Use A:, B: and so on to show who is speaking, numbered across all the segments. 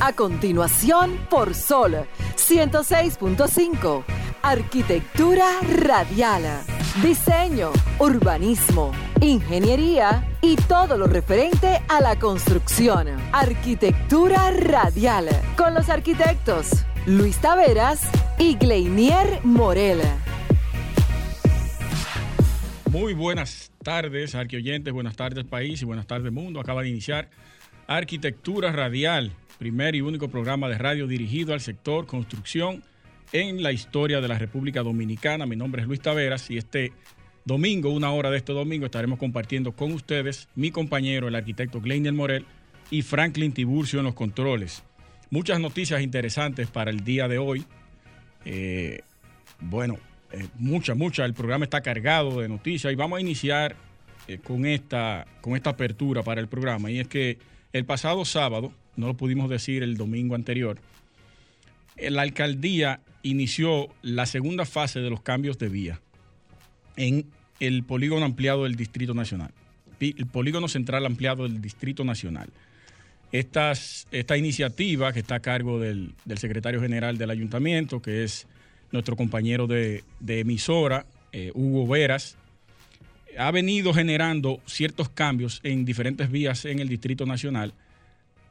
A: A continuación, por Sol 106.5. Arquitectura radial. Diseño, urbanismo, ingeniería y todo lo referente a la construcción. Arquitectura radial. Con los arquitectos Luis Taveras y Gleinier Morel.
B: Muy buenas tardes, arquioyentes, buenas tardes país y buenas tardes mundo. Acaba de iniciar Arquitectura Radial, primer y único programa de radio dirigido al sector construcción en la historia de la República Dominicana. Mi nombre es Luis Taveras y este domingo, una hora de este domingo, estaremos compartiendo con ustedes mi compañero, el arquitecto Gleinier Morel y Franklin Tiburcio en los controles. Muchas noticias interesantes para el día de hoy. Eh, bueno, eh, mucha, mucha. El programa está cargado de noticias y vamos a iniciar eh, con, esta, con esta apertura para el programa. Y es que el pasado sábado, no lo pudimos decir el domingo anterior, eh, la alcaldía inició la segunda fase de los cambios de vía en el polígono ampliado del Distrito Nacional, el polígono central ampliado del Distrito Nacional. Estas, esta iniciativa que está a cargo del, secretario general del ayuntamiento, que es nuestro compañero de, emisora, eh, Hugo Veras, ha venido generando ciertos cambios en diferentes vías en el Distrito Nacional.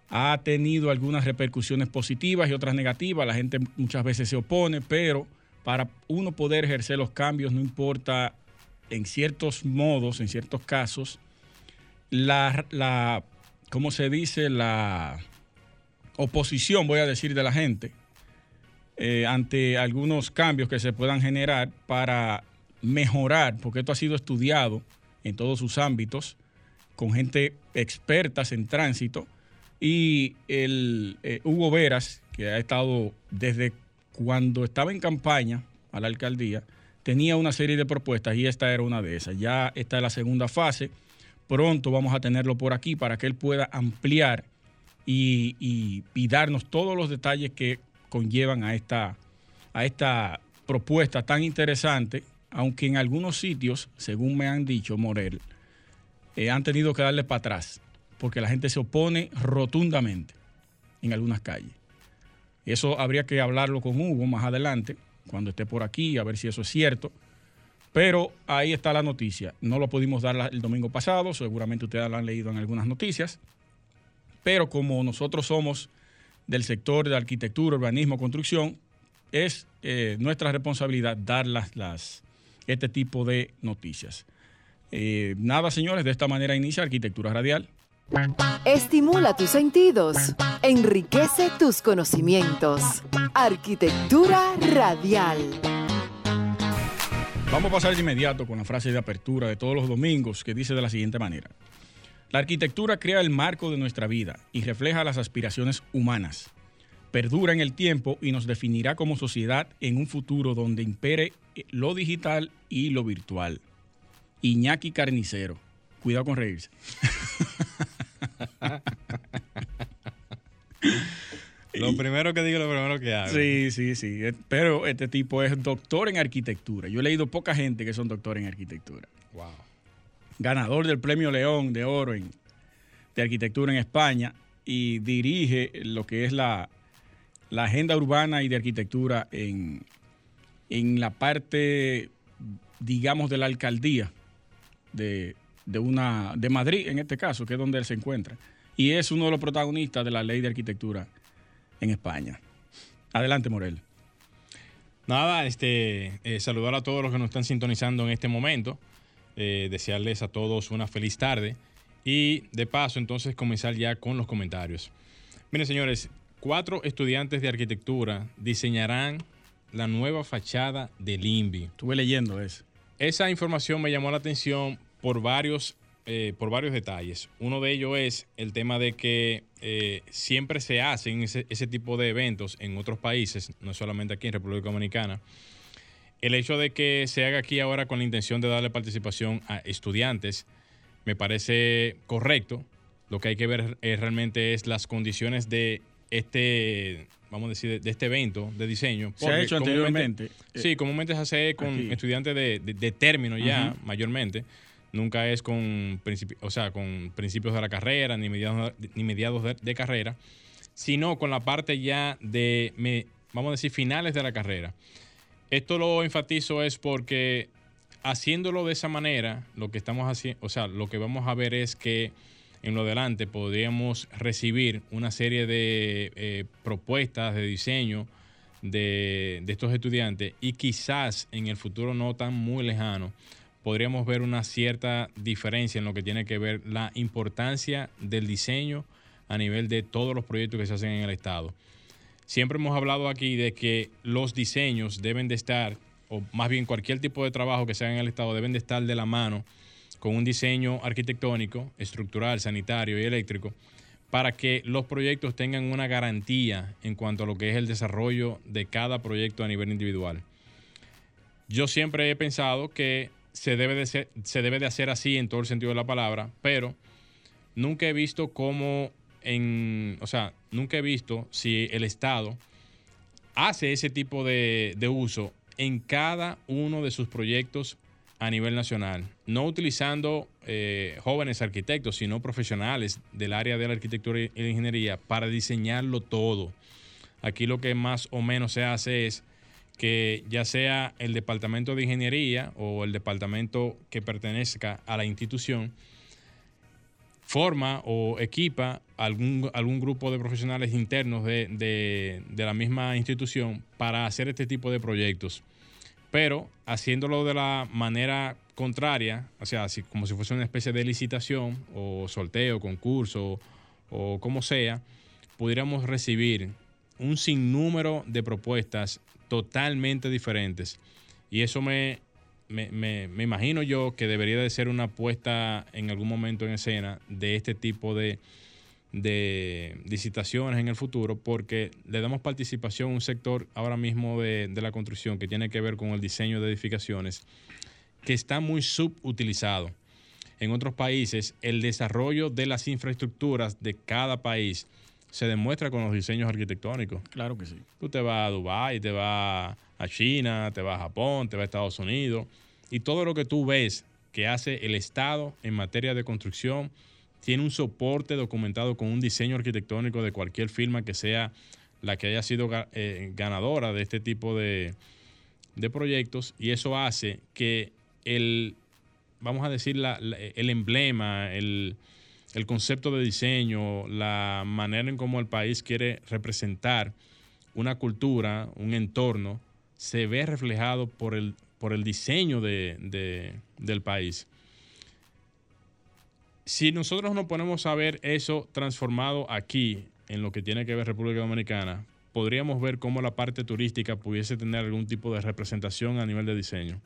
B: Ha tenido algunas repercusiones positivas y otras negativas. La gente muchas veces se opone, pero para uno poder ejercer los cambios, no importa en ciertos modos, en ciertos casos, la, la ¿cómo se dice? La oposición, voy a decir, de la gente, eh, ante algunos cambios que se puedan generar para mejorar, porque esto ha sido estudiado en todos sus ámbitos, con gente expertas en tránsito, y el eh, Hugo Veras, que ha estado desde cuando estaba en campaña a la alcaldía, tenía una serie de propuestas y esta era una de esas. Ya está en la segunda fase. Pronto vamos a tenerlo por aquí para que él pueda ampliar y, y darnos todos los detalles que conllevan a esta, a esta propuesta tan interesante, aunque en algunos sitios, según me han dicho Morel, eh, han tenido que darle para atrás, porque la gente se opone rotundamente en algunas calles. Eso habría que hablarlo con Hugo más adelante, cuando esté por aquí, a ver si eso es cierto. Pero ahí está la noticia. No lo pudimos dar el domingo pasado, seguramente ustedes lo han leído en algunas noticias. Pero como nosotros somos del sector de arquitectura, urbanismo, construcción, es eh, nuestra responsabilidad dar las, este tipo de noticias. Eh, nada, señores, de esta manera inicia Arquitectura Radial.
A: Estimula tus sentidos, enriquece tus conocimientos. Arquitectura Radial.
B: Vamos a pasar de inmediato con la frase de apertura de todos los domingos que dice de la siguiente manera. La arquitectura crea el marco de nuestra vida y refleja las aspiraciones humanas. Perdura en el tiempo y nos definirá como sociedad en un futuro donde impere lo digital y lo virtual. Iñaki Carnicero. Cuidado con reírse.
C: Lo primero que digo, lo primero que hago.
B: Sí, sí, sí. Pero este tipo es doctor en arquitectura. Yo he leído poca gente que son doctores en arquitectura.
C: Wow
B: ganador del Premio León de Oro de Arquitectura en España y dirige lo que es la, la agenda urbana y de arquitectura en, en la parte, digamos, de la alcaldía de, una, de Madrid, en este caso, que es donde él se encuentra. Y es uno de los protagonistas de la ley de arquitectura en España. Adelante, Morel.
C: Nada, este, eh, saludar a todos los que nos están sintonizando en este momento. Eh, desearles a todos una feliz tarde y de paso entonces comenzar ya con los comentarios. Miren señores, cuatro estudiantes de arquitectura diseñarán la nueva fachada del INVI.
B: Estuve leyendo eso.
C: Esa información me llamó la atención por varios, eh, por varios detalles. Uno de ellos es el tema de que eh, siempre se hacen ese, ese tipo de eventos en otros países, no solamente aquí en República Dominicana el hecho de que se haga aquí ahora con la intención de darle participación a estudiantes me parece correcto. Lo que hay que ver realmente es las condiciones de este, vamos a decir, de este evento de diseño.
B: Se ha hecho anteriormente.
C: Eh, sí, comúnmente se hace con estudiantes de, término ya, mayormente. Nunca es con, o sea, con principios de la carrera, ni mediados, ni mediados de, carrera. sino con la parte ya de, vamos a decir, finales de la carrera. Esto lo enfatizo es porque haciéndolo de esa manera, lo que estamos haciendo, o sea, lo que vamos a ver es que en lo adelante podríamos recibir una serie de eh, propuestas de diseño de, de, estos estudiantes y quizás en el futuro no tan muy lejano podríamos ver una cierta diferencia en lo que tiene que ver la importancia del diseño a nivel de todos los proyectos que se hacen en el Estado. Siempre hemos hablado aquí de que los diseños deben de estar, o más bien cualquier tipo de trabajo que se haga en el Estado, deben de estar de la mano con un diseño arquitectónico, estructural, sanitario y eléctrico, para que los proyectos tengan una garantía en cuanto a lo que es el desarrollo de cada proyecto a nivel individual. Yo siempre he pensado que se debe de, se debe de hacer así en todo el sentido de la palabra, pero nunca he visto cómo en, o sea, nunca he visto si el Estado hace ese tipo de, de uso en cada uno de sus proyectos a nivel nacional, no utilizando eh, jóvenes arquitectos, sino profesionales del área de la arquitectura y la ingeniería para diseñarlo todo. Aquí lo que más o menos se hace es que ya sea el departamento de ingeniería o el departamento que pertenezca a la institución, forma o equipa algún, algún grupo de profesionales internos de, de la misma institución para hacer este tipo de proyectos pero haciéndolo de la manera contraria, o sea, como si fuese una especie de licitación o sorteo, concurso o como sea, pudiéramos recibir un sinnúmero de propuestas totalmente diferentes. Y eso me, me, me, imagino yo que debería de ser una puesta en algún momento en escena de este tipo de, de licitaciones en el futuro porque le damos participación a un sector ahora mismo de, la construcción que tiene que ver con el diseño de edificaciones que está muy subutilizado. En otros países, el desarrollo de las infraestructuras de cada país se demuestra con los diseños arquitectónicos.
B: Claro que sí.
C: Tú te vas a Dubái, te vas a China, te vas a Japón, te vas a Estados Unidos y todo lo que tú ves que hace el Estado en materia de construcción tiene un soporte documentado con un diseño arquitectónico de cualquier firma que sea la que haya sido eh, ganadora de este tipo de, proyectos y eso hace que el, vamos a decir, el emblema, el, el, concepto de diseño, la manera en cómo el país quiere representar una cultura, un entorno, se ve reflejado por el, por el diseño de, del país si nosotros nos ponemos a ver eso transformado aquí, en lo que tiene que ver República Dominicana, podríamos ver cómo la parte turística pudiese tener algún tipo de representación a nivel de diseño.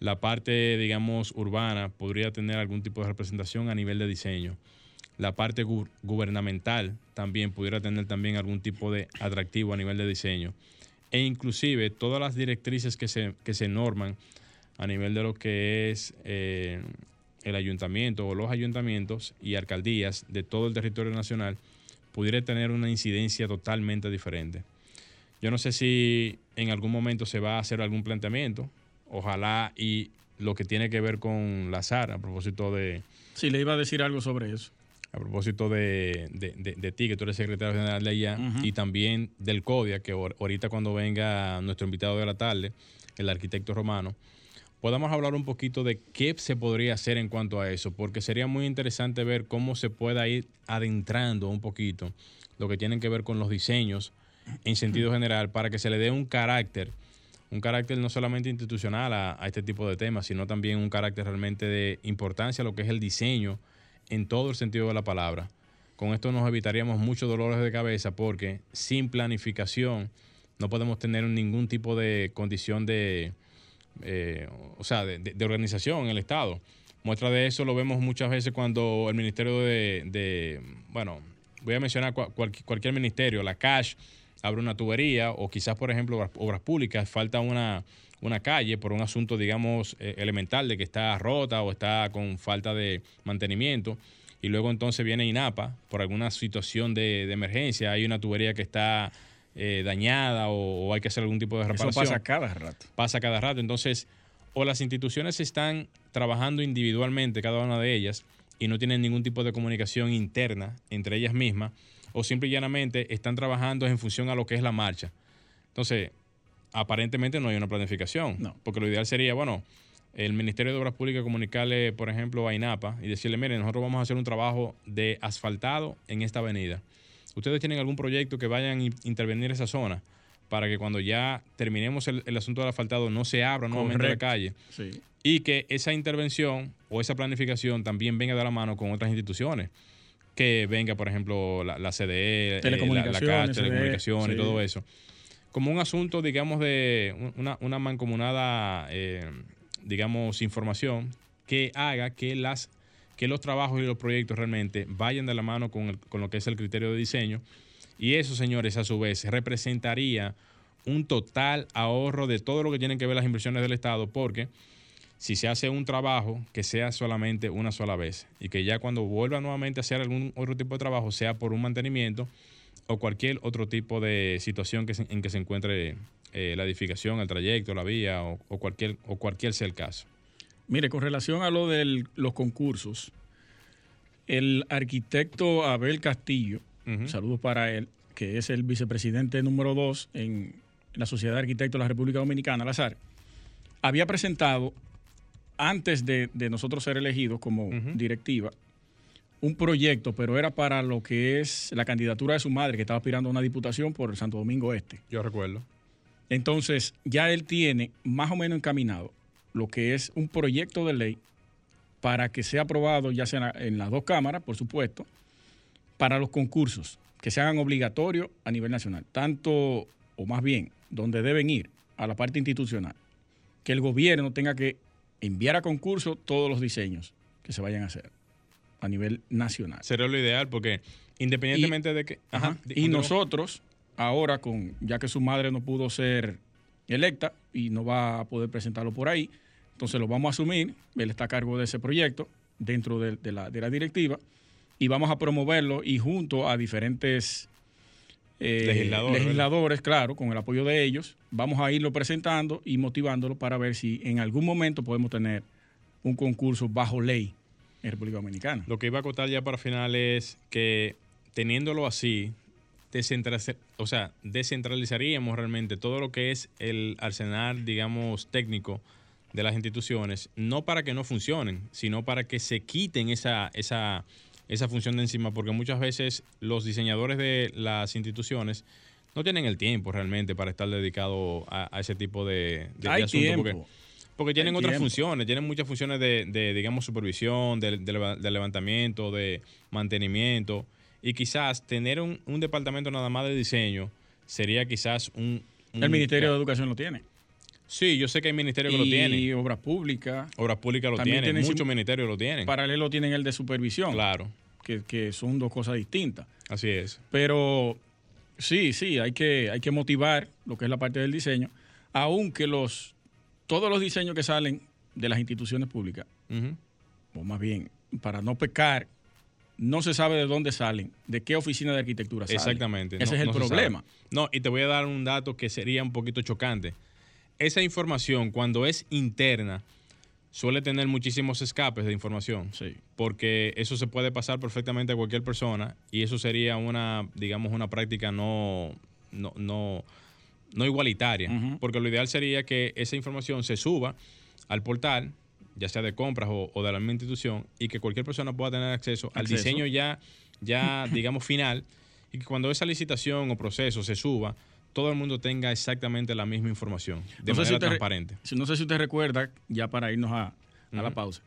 C: La parte, digamos, urbana podría tener algún tipo de representación a nivel de diseño. La parte gubernamental también pudiera tener también algún tipo de atractivo a nivel de diseño. E inclusive todas las directrices que se, que se norman a nivel de lo que es eh, el ayuntamiento o los ayuntamientos y alcaldías de todo el territorio nacional pudiera tener una incidencia totalmente diferente. Yo no sé si en algún momento se va a hacer algún planteamiento, ojalá y lo que tiene que ver con la SAR a propósito de...
B: Sí, le iba a decir algo sobre eso.
C: A propósito de, de, ti, que tú eres secretario general de allá, y también del CODIA, que ahorita cuando venga nuestro invitado de la tarde, el arquitecto romano, podamos hablar un poquito de qué se podría hacer en cuanto a eso, porque sería muy interesante ver cómo se pueda ir adentrando un poquito lo que tienen que ver con los diseños en sentido general para que se le dé un carácter, un carácter no solamente institucional a, este tipo de temas, sino también un carácter realmente de importancia a lo que es el diseño en todo el sentido de la palabra. Con esto nos evitaríamos muchos dolores de cabeza porque sin planificación no podemos tener ningún tipo de condición de, eh, o sea, de, organización en el Estado. Muestra de eso lo vemos muchas veces cuando el Ministerio de, bueno, voy a mencionar cualquier ministerio, la CASH abre una tubería o quizás, por ejemplo, obras, públicas, falta una, una calle por un asunto, digamos, eh, elemental de que está rota o está con falta de mantenimiento. Y luego entonces viene INAPA por alguna situación de, de emergencia, hay una tubería que está eh, dañada o, hay que hacer algún tipo de reparación.
B: Eso pasa cada rato.
C: Pasa cada rato. Entonces, o las instituciones están trabajando individualmente, cada una de ellas, y no tienen ningún tipo de comunicación interna entre ellas mismas, o simple y llanamente están trabajando en función a lo que es la marcha. Entonces, aparentemente no hay una planificación,
B: No.
C: porque lo ideal sería, bueno, el Ministerio de Obras Públicas comunicarle, por ejemplo, a INAPA y decirle, miren, nosotros vamos a hacer un trabajo de asfaltado en esta avenida. ¿Ustedes tienen algún proyecto que vayan a in- intervenir esa zona para que cuando ya terminemos el, el asunto del asfaltado no se abra nuevamente la calle?
B: Sí.
C: y que esa intervención o esa planificación también venga de la mano con otras instituciones. Que venga, por ejemplo, la, la CDE, eh, la, la CAS,
B: CDE,
C: telecomunicaciones y todo eso. Como un asunto, digamos, de un- una, una mancomunada, eh, digamos, información que haga que las que los trabajos y los proyectos realmente vayan de la mano con, con lo que es el criterio de diseño. Y eso, señores, a su vez, representaría un total ahorro de todo lo que tienen que ver las inversiones del Estado, porque si se hace un trabajo, que sea solamente una sola vez y que ya cuando vuelva nuevamente a hacer algún otro tipo de trabajo, sea por un mantenimiento o cualquier otro tipo de situación que en que se encuentre eh, la edificación, el trayecto, la vía o, o cualquier, o cualquier sea el caso.
B: Mire, con relación a lo de los concursos, el arquitecto Abel Castillo, saludos para él, que es el vicepresidente número dos en la Sociedad de Arquitectos de la República Dominicana, Lazar, había presentado, antes de, de nosotros ser elegidos como directiva, un proyecto, pero era para lo que es la candidatura de su madre, que estaba aspirando a una diputación por Santo Domingo Este.
C: Yo recuerdo.
B: Entonces, ya él tiene más o menos encaminado lo que es un proyecto de ley para que sea aprobado, ya sea en la- en las dos cámaras, por supuesto, para los concursos, que se hagan obligatorios a nivel nacional, tanto, o más bien, donde deben ir, a la parte institucional, que el gobierno tenga que enviar a concurso todos los diseños que se vayan a hacer a nivel nacional.
C: Sería lo ideal porque independientemente de que...
B: Ajá. Y nosotros, ahora, con ya que su madre no pudo ser electa y no va a poder presentarlo por ahí, entonces lo vamos a asumir. Él está a cargo de ese proyecto dentro de, de la, de la directiva y vamos a promoverlo y junto a diferentes eh,
C: Legisladores,
B: legisladores, claro, con el apoyo de ellos, vamos a irlo presentando y motivándolo para ver si en algún momento podemos tener un concurso bajo ley en República Dominicana.
C: Lo que iba a acotar ya para final es que teniéndolo así, o sea, descentralizaríamos realmente todo lo que es el arsenal, digamos, técnico de las instituciones, no para que no funcionen, sino para que se quiten esa, esa, esa función de encima, porque muchas veces los diseñadores de las instituciones no tienen el tiempo realmente para estar dedicado a, a ese tipo de, de,
B: Hay
C: porque- porque tienen
B: Hay
C: otras
B: tiempo.
C: funciones, tienen muchas funciones de, de, digamos, supervisión, de levantamiento, de mantenimiento. Y quizás tener un, un departamento nada más de diseño sería quizás un... un-
B: El Ministerio de Educación lo tiene.
C: Sí, yo sé que hay ministerios que lo
B: y
C: tienen.
B: Obras Públicas.
C: Obras públicas lo tienen.
B: tienen
C: Muchos ministerios lo tienen.
B: Paralelo tienen el de supervisión,
C: Claro,
B: que, que son dos cosas distintas.
C: así es.
B: Pero sí, sí, hay que, hay que motivar lo que es la parte del diseño, aunque los, todos los diseños que salen de las instituciones públicas, o más bien, para no pecar, no se sabe de dónde salen, de qué oficina de arquitectura salen.
C: Exactamente.
B: Ese
C: no-
B: es el
C: no
B: problema.
C: No, y te voy a dar un dato que sería un poquito chocante. Esa información, cuando es interna, suele tener muchísimos escapes de información.
B: Sí.
C: Porque eso se puede pasar perfectamente a cualquier persona y eso sería una, digamos, una práctica no, no, no, no igualitaria. Porque lo ideal sería que esa información se suba al portal, ya sea de compras o, o de la misma institución, y que cualquier persona pueda tener acceso, al diseño ya, ya digamos, final, y que cuando esa licitación o proceso se suba, todo el mundo tenga exactamente la misma información, de
B: No si
C: manera
B: usted re-
C: transparente.
B: si- no sé si usted recuerda, ya para irnos a, a la pausa,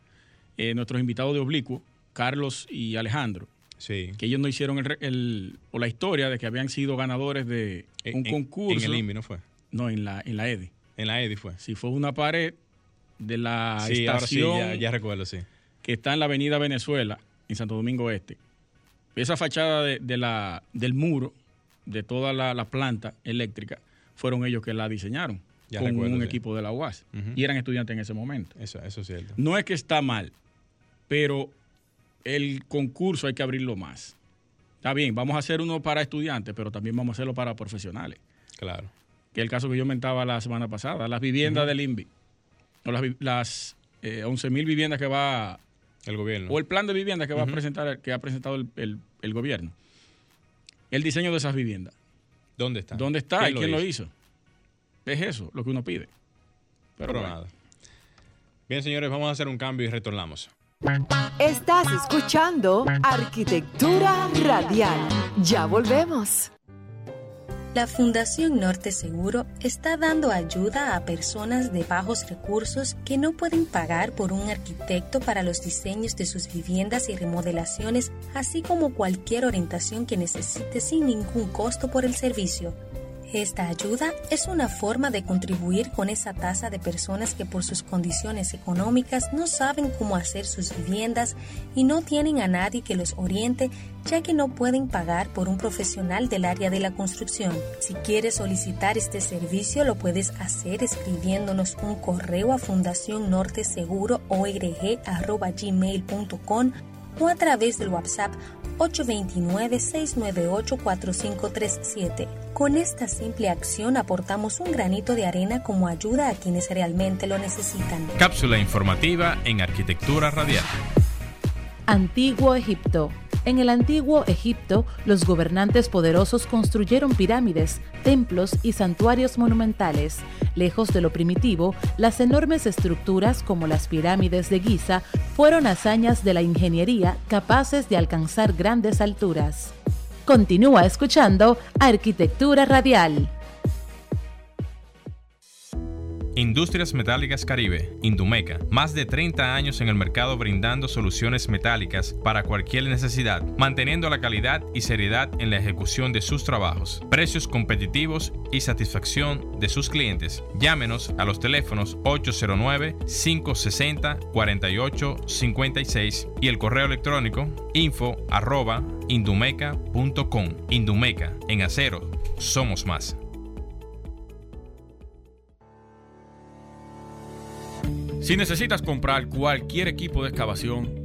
B: eh, nuestros invitados de Oblicuo, Carlos y Alejandro,
C: Sí.
B: que ellos no hicieron el, el- o la historia de que habían sido ganadores de un
C: en-
B: concurso.
C: En el INVI, ¿no fue?
B: No, en la, en la EDI.
C: En la EDI fue.
B: Si fue una pared de la
C: sí, ahora sí,
B: estación
C: ya, ya recuerdo, sí.
B: que está en la avenida Venezuela, en Santo Domingo Este. Esa fachada de, de la, del muro, de toda la, la planta eléctrica, fueron ellos que la diseñaron
C: Ya
B: con
C: recuerdo,
B: un
C: sí.
B: equipo de la UAS. Y eran estudiantes en ese momento.
C: Eso, eso es cierto.
B: No es que está mal, pero el concurso hay que abrirlo más. Está bien, vamos a hacer uno para estudiantes, pero también vamos a hacerlo para profesionales.
C: Claro.
B: Que es el caso que yo mentaba la semana pasada, las viviendas del INVI, o las, las eh, 11 mil viviendas que va,
C: El gobierno.
B: o el plan de vivienda que va a presentar, que ha presentado el, el- el gobierno. el diseño de esas viviendas.
C: ¿Dónde está?
B: ¿Dónde está y quién lo hizo? Es eso lo que uno pide. Pero, nada.
C: Bien, señores, vamos a hacer un cambio y retornamos.
A: Estás escuchando Arquitectura Radial. Ya volvemos.
D: La Fundación Norte Seguro está dando ayuda a personas de bajos recursos que no pueden pagar por un arquitecto para los diseños de sus viviendas y remodelaciones, así como cualquier orientación que necesite sin ningún costo por el servicio. Esta ayuda es una forma de contribuir con esa tasa de personas que por sus condiciones económicas no saben cómo hacer sus viviendas y no tienen a nadie que los oriente ya que no pueden pagar por un profesional del área de la construcción. Si quieres solicitar este servicio lo puedes hacer escribiéndonos un correo a fundación norte seguro o a través del WhatsApp 829-698-4537. Con esta simple acción aportamos un granito de arena como ayuda a quienes realmente lo necesitan.
C: Cápsula informativa en Arquitectura Radial.
E: Antiguo Egipto en el antiguo Egipto, los gobernantes poderosos construyeron pirámides, templos y santuarios monumentales. Lejos de lo primitivo, las enormes estructuras como las pirámides de Giza fueron hazañas de la ingeniería capaces de alcanzar grandes alturas. Continúa escuchando Arquitectura Radial.
C: Industrias Metálicas Caribe, Indumeca, más de 30 años en el mercado brindando soluciones metálicas para cualquier necesidad, manteniendo la calidad y seriedad en la ejecución de sus trabajos, precios competitivos y satisfacción de sus clientes. Llámenos a los teléfonos 809-560-4856 y el correo electrónico info arroba. Indumeca, en acero, somos más.
B: Si necesitas comprar cualquier equipo de excavación,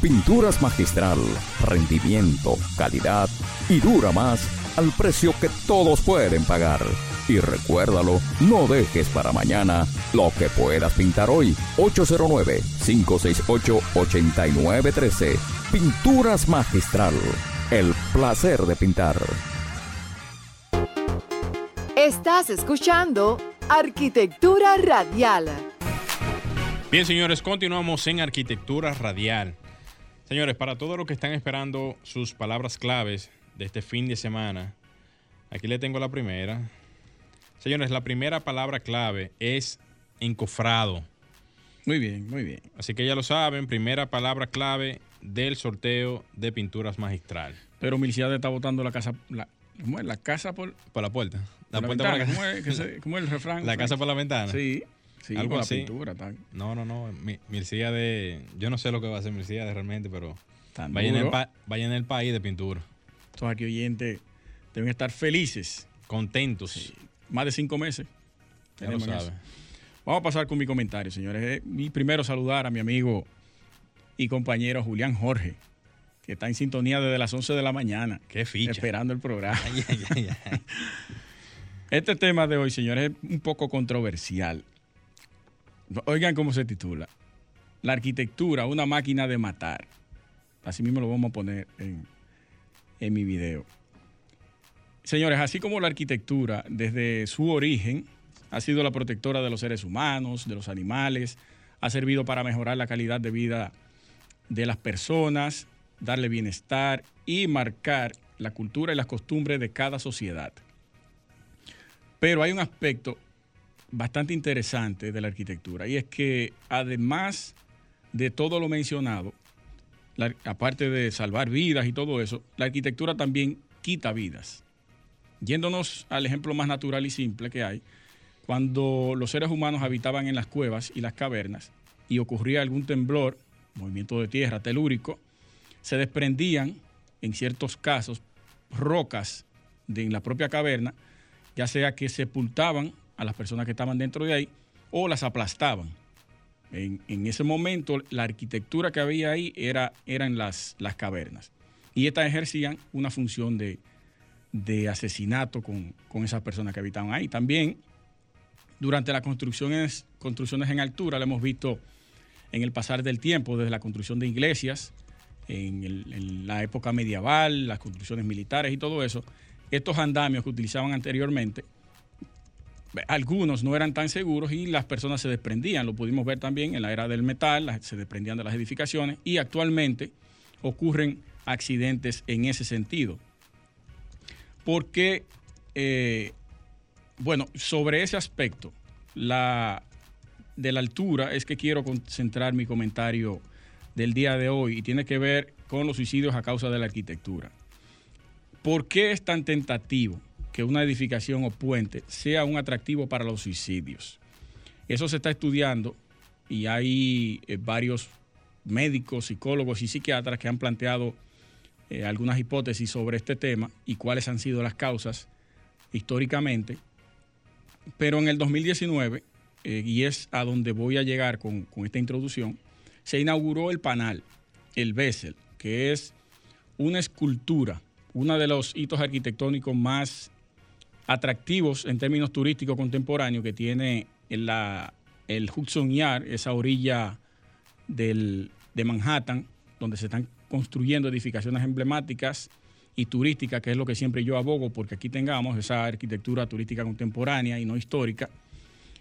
F: Pinturas magistral, rendimiento, calidad y dura más al precio que todos pueden pagar. Y recuérdalo, no dejes para mañana lo que puedas pintar hoy. 809-568-8913. Pinturas magistral. El placer de pintar.
A: Estás escuchando Arquitectura Radial.
C: Bien, señores, continuamos en Arquitectura Radial. Señores, para todos los que están esperando sus palabras claves de este fin de semana, aquí le tengo la primera. Señores, la primera palabra clave es encofrado.
B: Muy bien, muy bien.
C: Así que ya lo saben, primera palabra clave del sorteo de pinturas magistral.
B: Pero Milciade está votando la casa, la, La casa por,
C: por la puerta.
B: La, puerta por la ¿Cómo, es, el refrán?
C: La casa por la ventana.
B: Sí. Sí,
C: algo
B: la
C: así.
B: pintura. Tan.
C: No, no, no. Mircía de. Yo no sé lo que va a hacer Mircía de realmente, pero. Vaya en, el vaya en el país de pintura.
B: Estos aquí oyentes deben estar felices.
C: Contentos. Sí.
B: Más de cinco meses.
C: Ya lo sabe.
B: Vamos a pasar con mi comentario, señores. Mi primero saludar a mi amigo y compañero Julián Jorge, que está en sintonía desde las 11 de la mañana.
C: Qué ficha.
B: Esperando el programa. Ay, ay, ay, este tema de hoy, señores, es un poco controversial. Oigan cómo se titula. La arquitectura, una máquina de matar. Así mismo lo vamos a poner en, en mi video. Señores, así como la arquitectura, desde su origen, ha sido la protectora de los seres humanos, de los animales, ha servido para mejorar la calidad de vida de las personas, darle bienestar y marcar la cultura y las costumbres de cada sociedad. Pero hay un aspecto bastante interesante de la arquitectura y es que además de todo lo mencionado, aparte de salvar vidas y todo eso, la arquitectura también quita vidas. Yéndonos al ejemplo más natural y simple que hay, cuando los seres humanos habitaban en las cuevas y las cavernas y ocurría algún temblor, movimiento de tierra telúrico, se desprendían, en ciertos casos, rocas de en la propia caverna, ya sea que sepultaban a las personas que estaban dentro de ahí o las aplastaban. En, ese momento, la arquitectura que había ahí era, eran las, las cavernas. Y estas ejercían una función de, de asesinato con, con esas personas que habitaban ahí. También, durante las construcciones, construcciones en altura, lo hemos visto en el pasar del tiempo, desde la construcción de iglesias, en la época medieval, las construcciones militares y todo eso, estos andamios que utilizaban anteriormente, algunos no eran tan seguros y las personas se desprendían. Lo pudimos ver también en la era del metal, se desprendían de las edificaciones y actualmente ocurren accidentes en ese sentido. Porque, eh, bueno, sobre ese aspecto, la, de la altura es que quiero concentrar mi comentario del día de hoy y tiene que ver con los suicidios a causa de la arquitectura. ¿Por qué es tan tentativo que una edificación o puente sea un atractivo para los suicidios? Eso se está estudiando y hay eh, varios médicos, psicólogos y psiquiatras que han planteado eh, algunas hipótesis sobre este tema y cuáles han sido las causas históricamente. Pero en el 2019, eh, y es a donde voy a llegar con, con esta introducción, se inauguró el Panal, el Bessel, que es una escultura, uno de los hitos arquitectónicos más atractivos en términos turísticos contemporáneos que tiene en la, el Hudson Yard, esa orilla del- de Manhattan, donde se están construyendo edificaciones emblemáticas y turísticas, que es lo que siempre yo abogo, porque aquí tengamos esa arquitectura turística contemporánea y no histórica.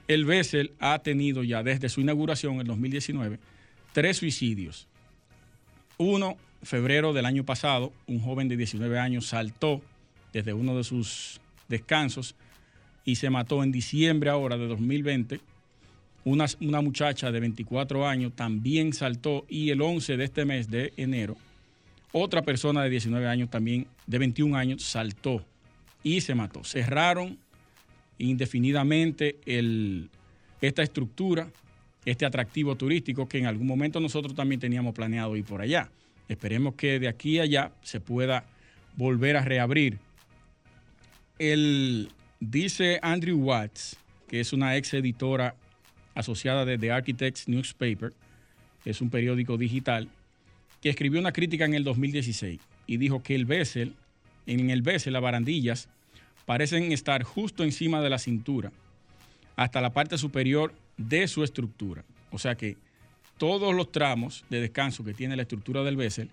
B: El Bessel ha tenido ya desde su inauguración en 2019 tres suicidios. Uno, febrero del año pasado, un joven de 19 años saltó desde uno de sus descansos y se mató en diciembre ahora de 2020. Una, una muchacha de 24 años también saltó y el 11 de este mes de enero, otra persona de 19 años también, de 21 años, saltó y se mató. Cerraron indefinidamente el- esta estructura, este atractivo turístico que en algún momento nosotros también teníamos planeado ir por allá. Esperemos que de aquí a allá se pueda volver a reabrir. El, dice Andrew Watts, que es una ex editora asociada de The Architects Newspaper, es un periódico digital, que escribió una crítica en el 2016 y dijo que el Bessel, en el Bessel, las barandillas, parecen estar justo encima de la cintura, hasta la parte superior de su estructura. O sea que todos los tramos de descanso que tiene la estructura del Bessel,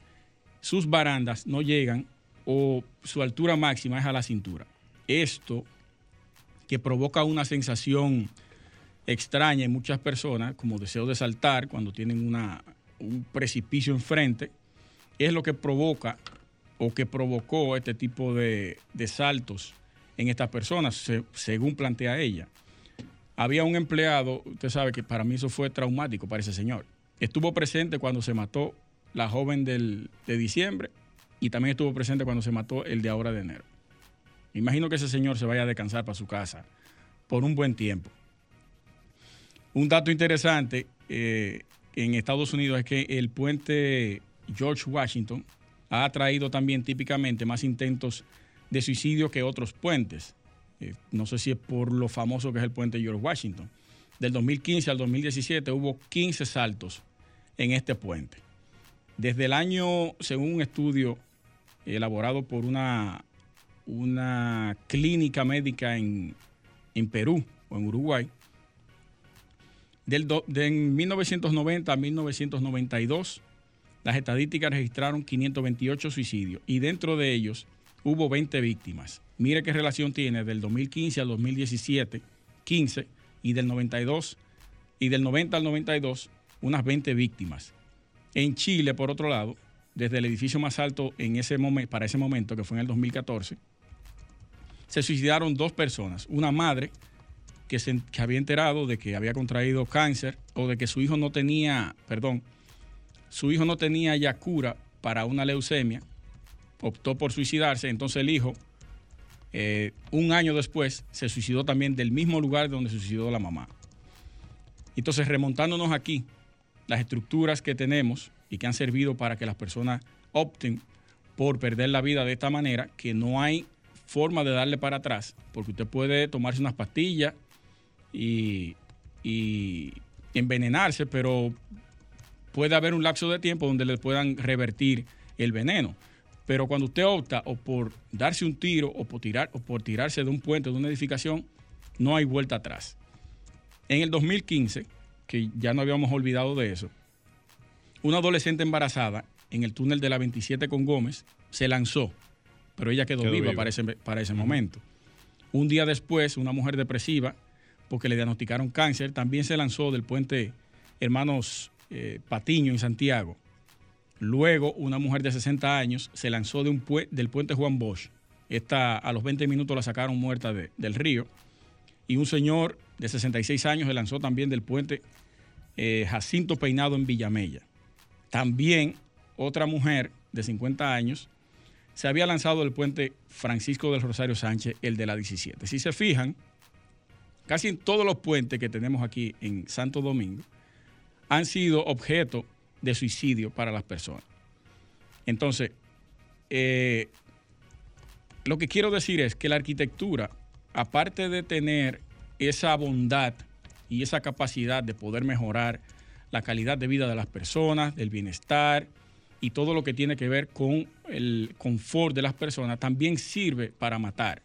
B: sus barandas no llegan o su altura máxima es a la cintura. Esto que provoca una sensación extraña en muchas personas, como deseo de saltar cuando tienen un precipicio enfrente, es lo que provoca o que provocó este tipo de, de saltos en estas personas, se- según plantea ella. Había un empleado, usted sabe que para mí eso fue traumático para ese señor. Estuvo presente cuando se mató la joven del, de diciembre y también estuvo presente cuando se mató el de ahora de enero. Imagino que ese señor se vaya a descansar para su casa por un buen tiempo. Un dato interesante eh, en Estados Unidos es que el puente George Washington ha traído también típicamente más intentos de suicidio que otros puentes. Eh, no sé si es por lo famoso que es el puente George Washington. Del 2015 al 2017 hubo 15 saltos en este puente. Desde el año, según un estudio elaborado por una, una clínica médica en, en Perú o en Uruguay, del do- de en 1990 a 1992, las estadísticas registraron 528 suicidios y dentro de ellos hubo 20 víctimas. Mire qué relación tiene del 2015 al 2017, 15, y del 92 y del 90 al 92, unas 20 víctimas. En Chile, por otro lado, desde el edificio más alto en ese momen- para ese momento, que fue en el 2014, se suicidaron dos personas. Una madre que, se, que había enterado de que había contraído cáncer o de que su hijo no tenía, perdón, su hijo no tenía ya cura para una leucemia, optó por suicidarse, entonces el hijo, eh, un año después, se suicidó también del mismo lugar donde suicidó la mamá. Entonces, remontándonos aquí, las estructuras que tenemos y que han servido para que las personas opten por perder la vida de esta manera, que no hay forma de darle para atrás, porque usted puede tomarse unas pastillas y, envenenarse, pero puede haber un lapso de tiempo donde le puedan revertir el veneno. Pero cuando usted opta o por darse un tiro o por, tirar, o por tirarse de un puente, de una edificación, no hay vuelta atrás. En el 2015, que ya no habíamos olvidado de eso, una adolescente embarazada en el túnel de la 27 con Gómez se lanzó, pero ella quedó, viva, para ese, para ese momento. Un día después, una mujer depresiva, porque le diagnosticaron cáncer, también se lanzó del puente Hermanos eh, Patiño en Santiago. Luego, una mujer de 60 años se lanzó de un del puente Juan Bosch. Esta, a los 20 minutos la sacaron muerta del río. Y un señor de 66 años se lanzó también del puente eh, Jacinto Peinado en Villamella. También otra mujer de 50 años se había lanzado del puente Francisco del Rosario Sánchez, el de la 17. Si se fijan, casi en todos los puentes que tenemos aquí en Santo Domingo han sido objeto de suicidio para las personas. Entonces, eh, lo que quiero decir es que la arquitectura, aparte de tener esa bondad y esa capacidad de poder mejorar la calidad de vida de las personas, del bienestar y todo lo que tiene que ver con el confort de las personas, también sirve para matar.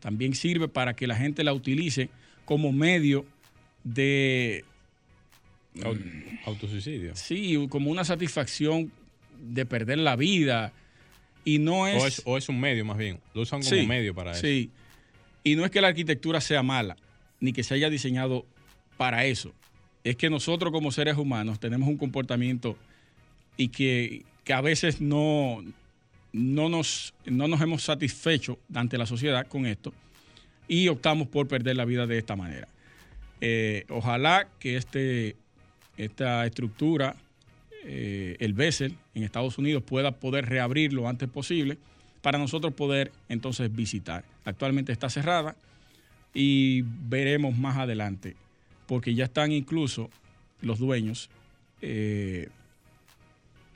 B: También sirve para que la gente la utilice como medio de...
C: Autosuicidio.
B: Sí, como una satisfacción de perder la vida. Y no
C: es... O es, un medio más bien. Lo usan como medio para eso.
B: Sí. Y no es que la arquitectura sea mala, ni que se haya diseñado para eso es que nosotros como seres humanos tenemos un comportamiento y que, a veces no, no, nos, no nos hemos satisfecho ante la sociedad con esto y optamos por perder la vida de esta manera. Eh, ojalá que este, esta estructura, eh, el Bessel en Estados Unidos, pueda poder reabrir lo antes posible para nosotros poder entonces visitar. Actualmente está cerrada y veremos más adelante porque ya están incluso los dueños eh,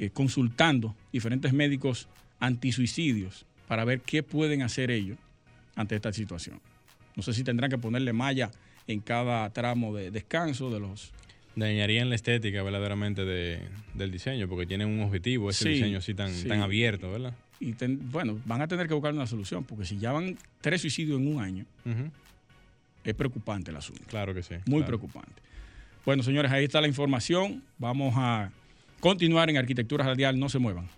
B: eh, consultando diferentes médicos antisuicidios para ver qué pueden hacer ellos ante esta situación. No sé si tendrán que ponerle malla en cada tramo de descanso de los...
C: Dañarían la estética verdaderamente del diseño, porque tienen un objetivo, ese diseño así tan, tan abierto, ¿verdad?
B: Y bueno, van a tener que buscar una solución, porque si ya van tres suicidios en un año, es preocupante el asunto.
C: Claro que sí.
B: Muy preocupante. Bueno, señores, ahí está la información. Vamos a continuar en Arquitectura Radial. No se muevan.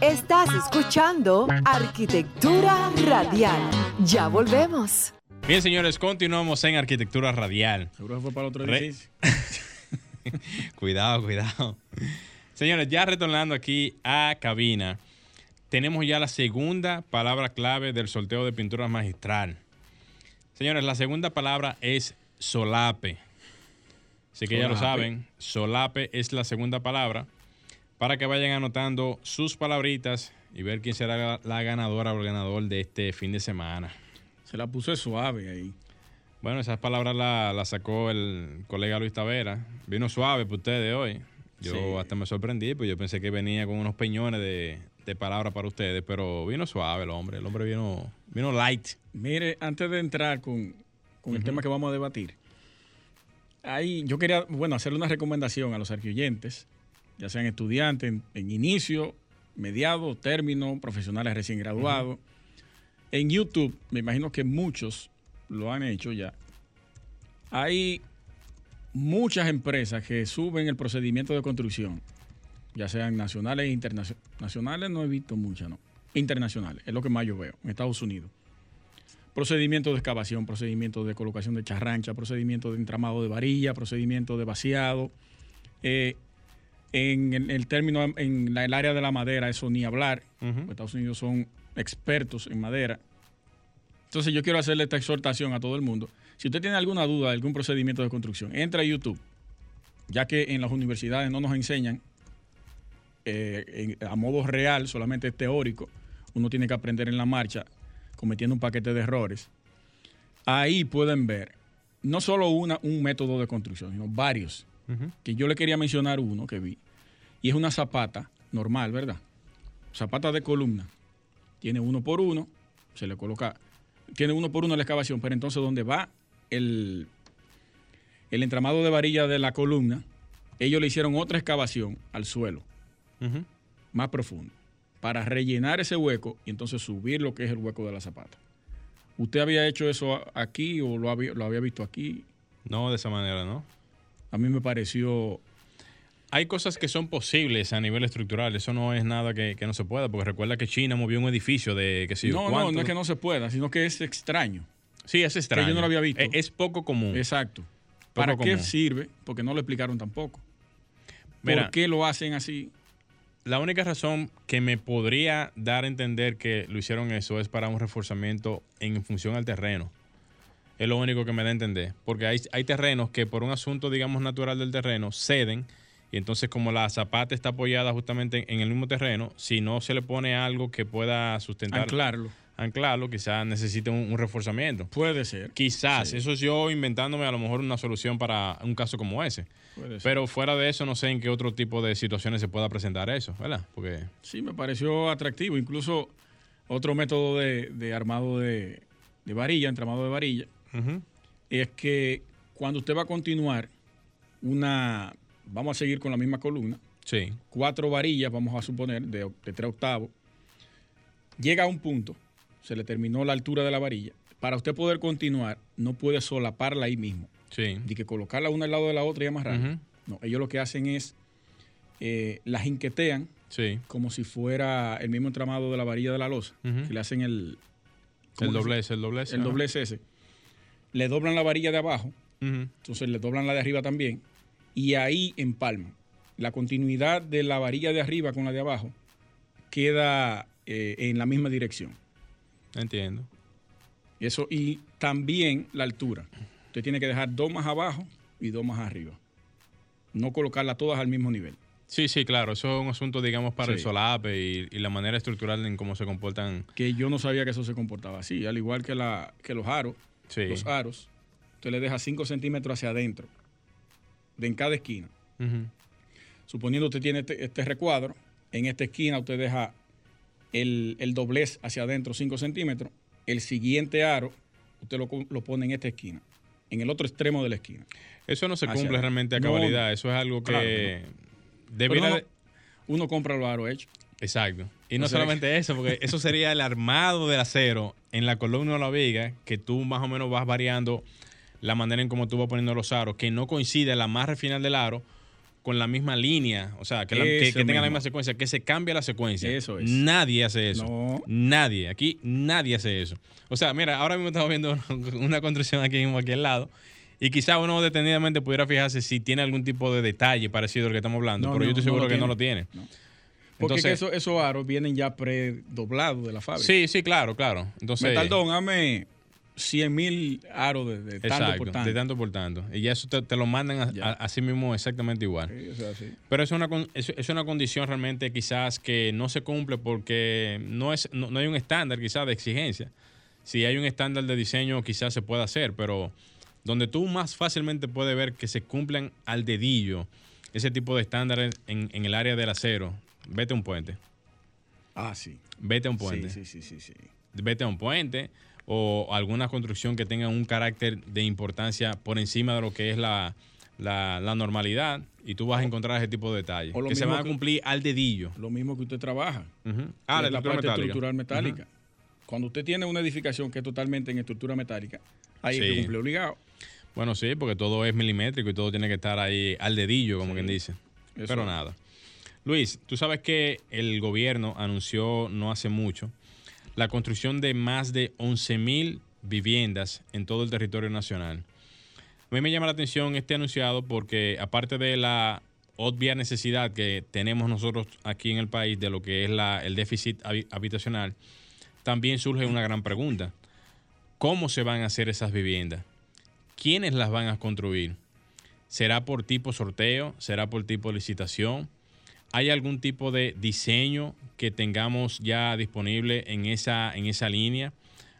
A: Estás escuchando Arquitectura Radial. Ya volvemos.
C: Bien, señores, continuamos en Arquitectura Radial.
B: Seguro que fue para otro edificio.
C: cuidado, cuidado. Señores, ya retornando aquí a cabina, tenemos ya la segunda palabra clave del sorteo de pintura magistral. Señores, la segunda palabra es solape. Así que ya lo saben, solape es la segunda palabra para que vayan anotando sus palabritas y ver quién será la ganadora o el ganador de este fin de semana.
B: Se la puse suave ahí.
C: Bueno, esas palabras las sacó el colega Luis Tavera. Vino suave para ustedes hoy. Yo hasta me sorprendí, pues yo pensé que venía con unos peñones de, de palabras para ustedes, pero vino suave el hombre. El hombre vino, vino light.
B: Mire, antes de entrar con, el tema que vamos a debatir, ahí yo quería, bueno, hacerle una recomendación a los arquioyentes, ya sean estudiantes en, inicio, mediado, término, profesionales recién graduados. En YouTube, me imagino que muchos lo han hecho ya. Hay muchas empresas que suben el procedimiento de construcción ya sean nacionales e internacionales. Nacionales no he visto muchas, no. Internacionales, es lo que más yo veo en Estados Unidos. Procedimientos de excavación, procedimientos de colocación de charrancha, procedimientos de entramado de varilla, procedimientos de vaciado. Eh, en el, término, en el área de la madera, eso ni hablar. Estados Unidos son expertos en madera. Entonces yo quiero hacerle esta exhortación a todo el mundo. Si usted tiene alguna duda de algún procedimiento de construcción, entra a YouTube, ya que en las universidades no nos enseñan eh, a modo real, solamente teórico, uno tiene que aprender en la marcha, cometiendo un paquete de errores. Ahí pueden ver no solo una, un método de construcción, sino varios. Que yo le quería mencionar uno que vi, y es una zapata normal, ¿verdad? Zapata de columna. Tiene uno por uno, se le coloca, tiene uno por uno la excavación, pero entonces donde va el, el entramado de varilla de la columna, ellos le hicieron otra excavación al suelo, más profundo, para rellenar ese hueco y entonces subir lo que es el hueco de la zapata. ¿Usted había hecho eso aquí o lo había, lo había visto aquí?
C: No de esa manera, ¿no?
B: A mí me pareció
C: Hay cosas que son posibles a nivel estructural. Eso no es nada que, que no se pueda, porque recuerda que China movió un edificio de que yo
B: no, no,
C: cuánto.
B: no es que no se pueda, sino que es extraño.
C: Sí, es extraño.
B: yo no lo había visto.
C: Es, es poco común.
B: Exacto. ¿Para qué sirve? Porque no lo explicaron tampoco.
C: Mira,
B: ¿Por qué lo hacen así?
C: La única razón que me podría dar a entender que lo hicieron eso es para un reforzamiento en función al terreno. Es lo único que me da a entender. Porque hay, hay terrenos que por un asunto, digamos, natural del terreno, ceden. Y entonces como la zapata está apoyada justamente en el mismo terreno, si no se le pone algo que pueda sustentar,
B: Anclarlo.
C: Anclarlo, quizás necesite un, un reforzamiento.
B: Puede ser.
C: Quizás,
B: Sí.
C: eso es yo inventándome a lo mejor una solución para un caso como ese.
B: Puede ser.
C: Pero fuera de eso, no sé en qué otro tipo de situaciones se pueda presentar eso, ¿verdad? Porque
B: Sí, me pareció atractivo. Incluso otro método de, de armado de, de varilla, entramado de varilla, es que cuando usted va a continuar una, vamos a seguir con la misma columna,
C: Sí.
B: cuatro varillas, vamos a suponer, de, de tres octavos, llega a un punto, se le terminó la altura de la varilla. Para usted poder continuar, no puede solaparla ahí mismo.
C: Sí.
B: de que colocarla una al lado de la otra y amarrarla.
C: Ujú.
B: No, ellos lo que hacen es eh, las jinquetean
C: Sí.
B: como si fuera el mismo entramado de la varilla de la losa. Que le hacen el,
C: El
B: ¿cómo que
C: doblez, el doblez.
B: el doblez ese. Le doblan la varilla de abajo, entonces le doblan la de arriba también, y ahí empalman. La continuidad de la varilla de arriba con la de abajo queda eh, en la misma dirección.
C: Entiendo.
B: Y Eso, y también la altura. Usted tiene que dejar dos más abajo y dos más arriba. No colocarlas todas al mismo nivel.
C: Sí, sí, claro. Eso es un asunto, digamos, para el solape y, y la manera estructural en cómo se comportan.
B: Que yo no sabía que eso se comportaba así. Al igual que, la, que los aros.
C: Sí.
B: Los aros, usted le deja 5 centímetros hacia adentro. De en cada esquina.
C: Ujú.
B: Suponiendo usted tiene este, este recuadro, en esta esquina usted deja el, el doblez hacia adentro 5 centímetros. El siguiente aro, usted lo, lo pone en esta esquina. En el otro extremo de la esquina.
C: Eso no se
B: Hacia-
C: cumple realmente a
B: No,
C: cabalidad. Eso es algo que
B: claro
C: de-
B: Uno compra los aros hechos.
C: Exacto. Y no
B: O sea
C: solamente eso, porque eso sería el armado del acero en la columna o la viga, que tú más o menos vas variando la manera en cómo tú vas poniendo los aros, que no coincide la amarre final del aro con la misma línea, o sea, que, la- que- la misma secuencia, que se cambie la secuencia.
B: Eso es.
C: Nadie hace eso.
B: No.
C: Nadie. Aquí nadie hace eso. O sea, mira, ahora mismo estamos viendo una construcción aquí mismo, aquí al lado. Y quizá uno detenidamente pudiera fijarse si tiene algún tipo de detalle parecido al que estamos hablando,
B: No,
C: pero yo estoy seguro que no lo tiene.
B: Porque
C: Entonces-
B: que eso- esos aros vienen ya predoblados de la fábrica.
C: Sí, sí, claro, claro. Entonces,
B: Metaldón, dame 100 mil aros de, de tanto
C: exacto,
B: por tanto.
C: de tanto por tanto. Y ya eso te, te lo mandan a, así mismo exactamente igual.
B: Sí, o sea, sí.
C: Pero es una, es, es una condición realmente quizás que no se cumple porque no, es, no, no hay un estándar quizás de exigencia. Si hay un estándar de diseño quizás se pueda hacer, pero donde tú más fácilmente puedes ver que se cumplen al dedillo ese tipo de estándares en, en el área del acero, vete a un puente.
B: Ah, sí.
C: Vete a un puente.
B: Sí, sí, sí, sí, sí.
C: vete a un puente o alguna construcción que tenga un carácter de importancia por encima de lo que es la, la- la normalidad y tú vas a encontrar ese tipo de detalles que se van a
B: que-
C: cumplir al dedillo.
B: Lo mismo que usted trabaja. Que
C: Ah, la,
B: es la parte
C: metálica.
B: estructural metálica. Cuando usted tiene una edificación que es totalmente en estructura metálica, ahí es
C: Sí.
B: que cumple obligado.
C: Bueno, sí, porque todo es milimétrico y todo tiene que estar ahí al dedillo, como
B: Sí.
C: quien dice.
B: Eso
C: Pero
B: es.
C: nada. Luis, tú sabes que el gobierno anunció no hace mucho la construcción de más de 11.000 viviendas en todo el territorio nacional. A mí me llama la atención este anunciado porque aparte de la obvia necesidad que tenemos nosotros aquí en el país de lo que es la, el déficit habi- habitacional, también surge una gran pregunta. ¿Cómo se van a hacer esas viviendas? ¿Quiénes las van a construir? ¿Será por tipo sorteo? ¿Será por tipo licitación? ¿Hay algún tipo de diseño que tengamos ya disponible en esa, en esa línea?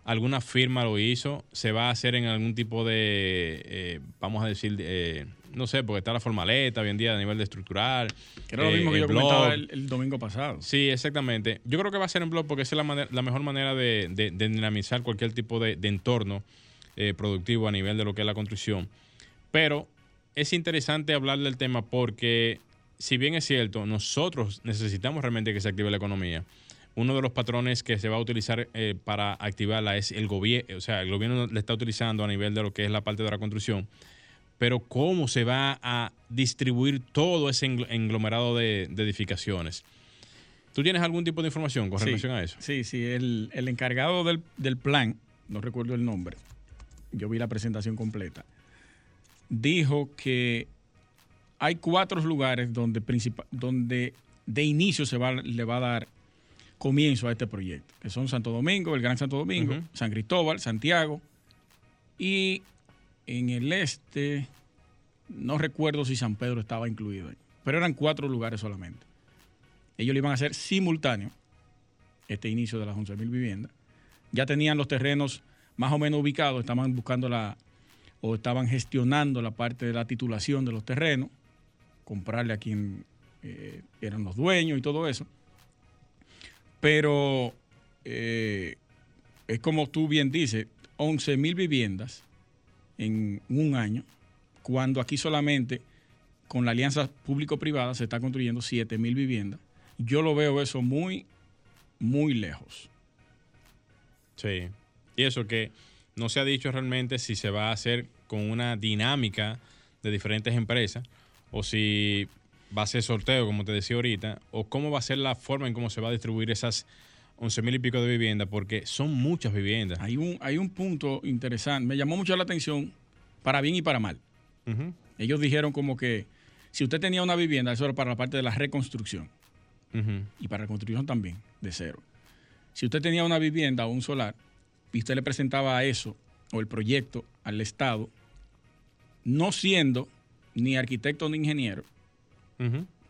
C: ¿Alguna firma lo hizo? ¿Se va a hacer en algún tipo de, eh, vamos a decir, eh, no sé, porque está la formaleta hoy en día a nivel de estructural.
B: Que era lo mismo que yo comentaba el, domingo pasado.
C: Sí, exactamente. Yo creo que va a ser en blog porque esa es la, la mejor manera de, dinamizar cualquier tipo de, entorno eh, productivo a nivel de lo que es la construcción. Pero es interesante hablar del tema porque, si bien es cierto, nosotros necesitamos realmente que se active la economía uno de los patrones que se va a utilizar eh, para activarla es el gobierno, o sea, el gobierno le está utilizando a nivel de lo que es la parte de la construcción, pero cómo se va a distribuir todo ese englomerado de, edificaciones. ¿Tú tienes algún tipo de información con relación a eso?
B: Sí, sí, el, encargado del, plan, no recuerdo el nombre, yo vi la presentación completa, dijo que hay cuatro lugares donde, donde de inicio se va, le va a dar comienzo a este proyecto, que son Santo Domingo, el Gran Santo Domingo, San Cristóbal, Santiago y en el este, no recuerdo si San Pedro estaba incluido ahí, pero eran cuatro lugares solamente. Ellos lo iban a hacer simultáneo, este inicio de las 11.000 viviendas. Ya tenían los terrenos más o menos ubicados, estaban buscando la, o estaban gestionando la parte de la titulación de los terrenos, comprarle a quien eh, eran los dueños y todo eso. Pero eh, es como tú bien dices, 11 mil viviendas en un año, cuando aquí solamente con la alianza público-privada se está construyendo 7 mil viviendas. Yo lo veo eso muy, muy lejos.
C: Sí. Y eso que no se ha dicho realmente si se va a hacer con una dinámica de diferentes empresas o si va a ser sorteo, como te decía ahorita, o cómo va a ser la forma en cómo se va a distribuir esas 11 mil y pico de viviendas, porque son muchas viviendas.
B: Hay un, hay un punto interesante, me llamó mucho la atención, para bien y para mal. Ellos dijeron como que si usted tenía una vivienda, eso era para la parte de la reconstrucción. Y para la construcción también, de cero. Si usted tenía una vivienda o un solar, y usted le presentaba eso, o el proyecto, al Estado, no siendo ni arquitecto ni ingeniero,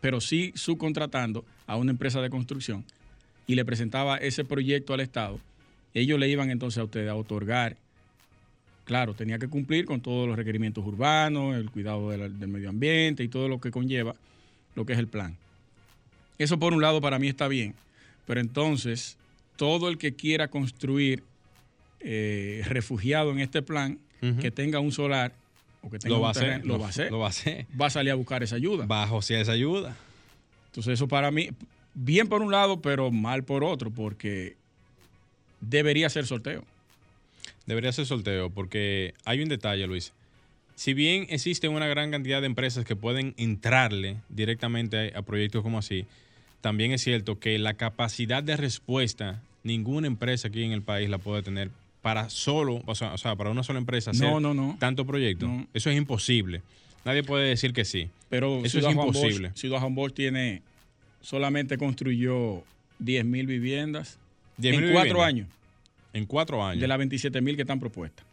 B: pero sí subcontratando a una empresa de construcción y le presentaba ese proyecto al Estado, ellos le iban entonces a usted a otorgar, claro, tenía que cumplir con todos los requerimientos urbanos, el cuidado del, medio ambiente y todo lo que conlleva lo que es el plan. Eso por un lado para mí está bien, pero entonces todo el que quiera construir eh, refugiado en este plan, que tenga un solar,
C: lo va, a hacer,
B: lo, va a hacer.
C: Lo va a hacer.
B: Va a salir a buscar esa ayuda.
C: Bajo si esa ayuda.
B: Entonces eso para mí, bien por un lado, pero mal por otro, porque debería ser sorteo.
C: Debería ser sorteo, porque hay un detalle, Luis. Si bien existe una gran cantidad de empresas que pueden entrarle directamente a, a proyectos como así, también es cierto que la capacidad de respuesta, ninguna empresa aquí en el país la puede tener para solo, o sea, para una sola empresa hacer tanto proyecto. Eso es imposible. Nadie puede decir que sí.
B: Pero eso es imposible. Ciudad Bosch tiene, solamente construyó 10 mil viviendas en cuatro años.
C: En cuatro años.
B: De las 27 mil que están propuestas.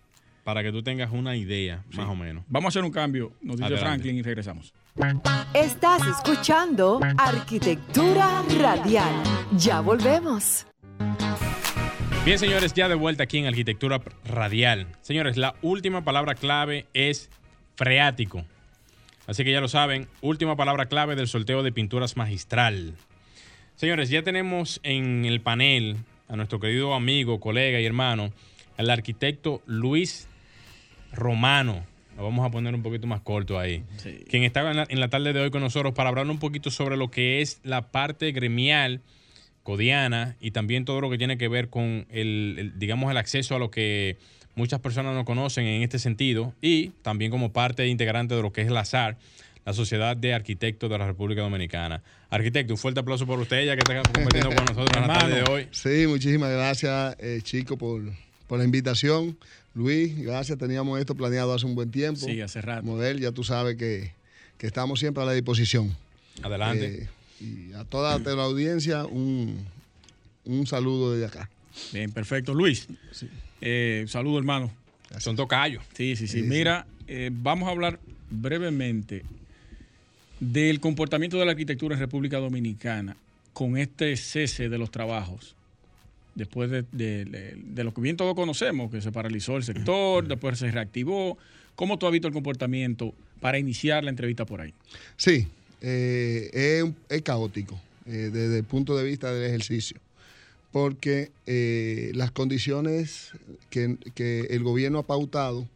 C: Para que tú tengas una idea, más o menos.
B: Vamos a hacer un cambio, nos dice Franklin, y regresamos.
A: Estás escuchando Arquitectura Radial. Ya volvemos.
C: Bien, señores, ya de vuelta aquí en Arquitectura Radial. Señores, la última palabra clave es freático. Así que ya lo saben, última palabra clave del sorteo de pinturas magistral. Señores, ya tenemos en el panel a nuestro querido amigo, colega y hermano, el arquitecto Luis Romano. Lo vamos a poner un poquito más corto ahí. Quien estaba en la, en la tarde de hoy con nosotros para hablar un poquito sobre lo que es la parte gremial Codiana y también todo lo que tiene que ver con el, digamos, el acceso a lo que muchas personas no conocen en este sentido y también como parte integrante de lo que es la SAR, la Sociedad de Arquitectos de la República Dominicana. Arquitecto, un fuerte aplauso por usted, ya que está compartiendo con nosotros en la tarde de hoy.
G: Sí, muchísimas gracias, eh, Chico, por, por la invitación. Luis, gracias, teníamos esto planeado hace un buen tiempo.
B: Sí, hace rato.
G: Model, ya tú sabes que, que estamos siempre a la disposición.
C: Adelante. Eh,
G: y a toda la audiencia un, saludo desde acá.
B: Bien, perfecto. Luis, eh, saludo hermano.
C: Son tocayos.
B: Sí, sí, sí. Mira, eh, vamos a hablar brevemente del comportamiento de la arquitectura en República Dominicana con este cese de los trabajos. Después de, lo que bien todos conocemos, que se paralizó el sector, después se reactivó, ¿Cómo tú has visto el comportamiento para iniciar la entrevista por ahí?
G: Sí, eh, es, caótico eh, desde el punto de vista del ejercicio, porque eh, las condiciones que, que el gobierno ha pautado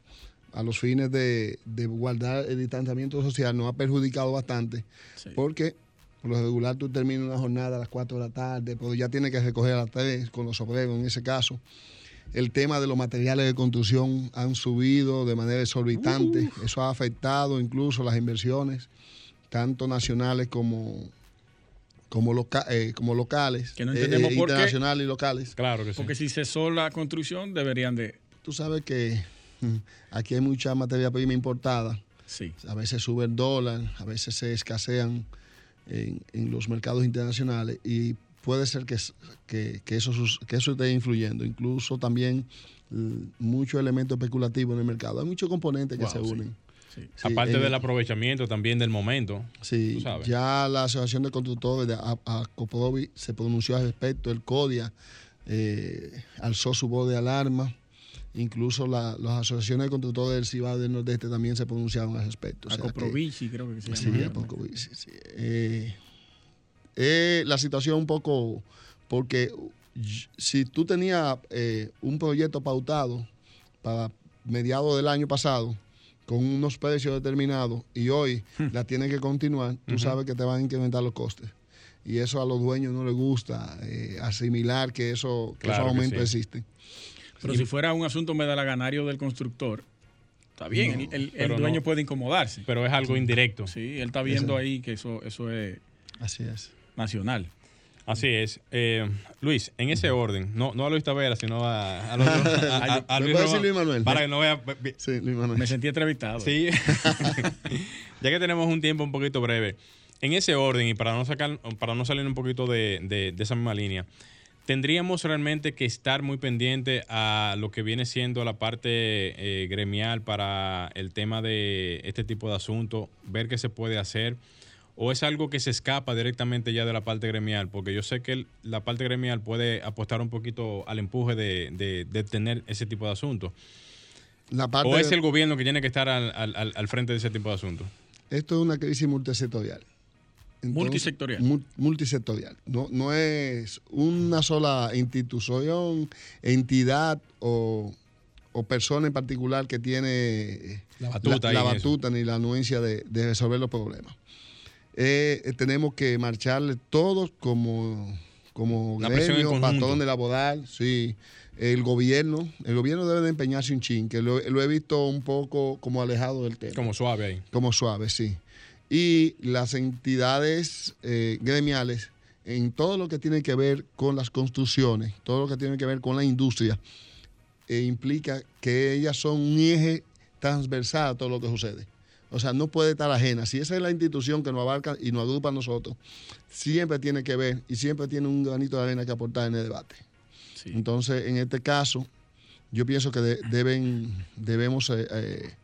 G: a los fines de, de guardar el distanciamiento social nos ha perjudicado bastante,
B: Sí.
G: porque por lo regular tú terminas una jornada a las 4 de la tarde, pero ya tienes que recoger a las 3 con los obreros en ese caso. El tema de los materiales de construcción han subido de manera exorbitante. Eso ha afectado incluso las inversiones, tanto nacionales como, como, loca- eh, como locales,
B: Que no entendemos por qué.
G: internacionales y locales.
C: Claro que sí.
B: Porque si cesó la construcción, deberían de...
G: Tú sabes que mm, aquí hay mucha materia prima importada.
B: Sí.
G: A veces sube el dólar, a veces se escasean en, en los mercados internacionales y puede ser que, que, que eso, sus- que eso esté influyendo. Incluso también mm, mucho elemento especulativo en el mercado. Hay muchos componentes que
B: Wow,
G: se unen.
B: sí.
G: Sí,
C: Aparte
G: en-
C: del aprovechamiento también del momento.
G: Sí,
C: tú sabes.
G: ya la Asociación de Constructores de A- ACOPROVI se pronunció al respecto, el CODIA eh, alzó su voz de alarma, incluso la- las asociaciones de constructores del Cibao del Nordeste también se pronunciaron al respecto. o sea
B: Acoprovici, creo que se
G: Sí,
B: llama.
G: a poco, sí, sí. Eh, eh, la situación un poco, porque si tú tenías eh, un proyecto pautado para mediados del año pasado, con unos precios determinados, y hoy la tienes que continuar, tú sabes que te van a incrementar los costes. Y eso a los dueños no les gusta, eh, asimilar que, eso, que
C: Claro
G: esos
C: que
G: aumentos
C: sí.
G: existen.
B: Pero si fuera un asunto medalaganario del constructor, está bien,
G: No,
B: el, el- el
C: pero
B: dueño
C: no.
B: puede incomodarse.
C: Pero es algo indirecto.
B: Sí, él está viendo ahí que eso, eso es
G: Así es.
B: nacional.
C: Así es. Eh, Luis, en ese orden, no, no a Luis Tavera, sino a, a, los- a- a- a
G: ¿Me
C: Luis
G: puede decir
C: Román,
G: Luis Manuel?
C: Para que no vea.
G: Sí, Luis Manuel.
B: Me sentí entrevistado.
C: Sí. ya que tenemos un tiempo un poquito breve, en ese orden y para no sacar, para no salir un poquito de, de- de esa misma línea, tendríamos realmente que estar muy pendiente a lo que viene siendo la parte eh, gremial para el tema de este tipo de asuntos, ver qué se puede hacer. ¿O es algo que se escapa directamente ya de la parte gremial? Porque yo sé que el- la parte gremial puede apostar un poquito al empuje de, de- de tener ese tipo de asuntos.
G: La parte
C: ¿O es el gobierno que tiene que estar al, al- al- frente de ese tipo de asuntos?
G: Esto es una crisis multisectorial.
B: Multisectorial.
G: mul- multisectorial. No, no es una sola institución, entidad o, o persona en particular que tiene
C: La batuta
G: ni la anuencia de, de resolver los problemas. Eh, eh, tenemos que marcharle todos como, como gremio, patrón de laboral, sí. El gobierno, el gobierno debe de empeñarse un chin, que lo, lo he visto un poco como alejado del tema.
C: Como suave ahí.
G: Como suave, sí. Y las entidades eh, gremiales, en todo lo que tiene que ver con las construcciones, todo lo que tiene que ver con la industria, eh, implica que ellas son un eje transversal a todo lo que sucede. O sea, no puede estar ajena. Si esa es la institución que nos abarca y nos agrupa a nosotros, siempre tiene que ver y siempre tiene un granito de arena que aportar en el debate.
B: Sí.
G: Entonces, en este caso, yo pienso que de- deben, debemos eh, eh,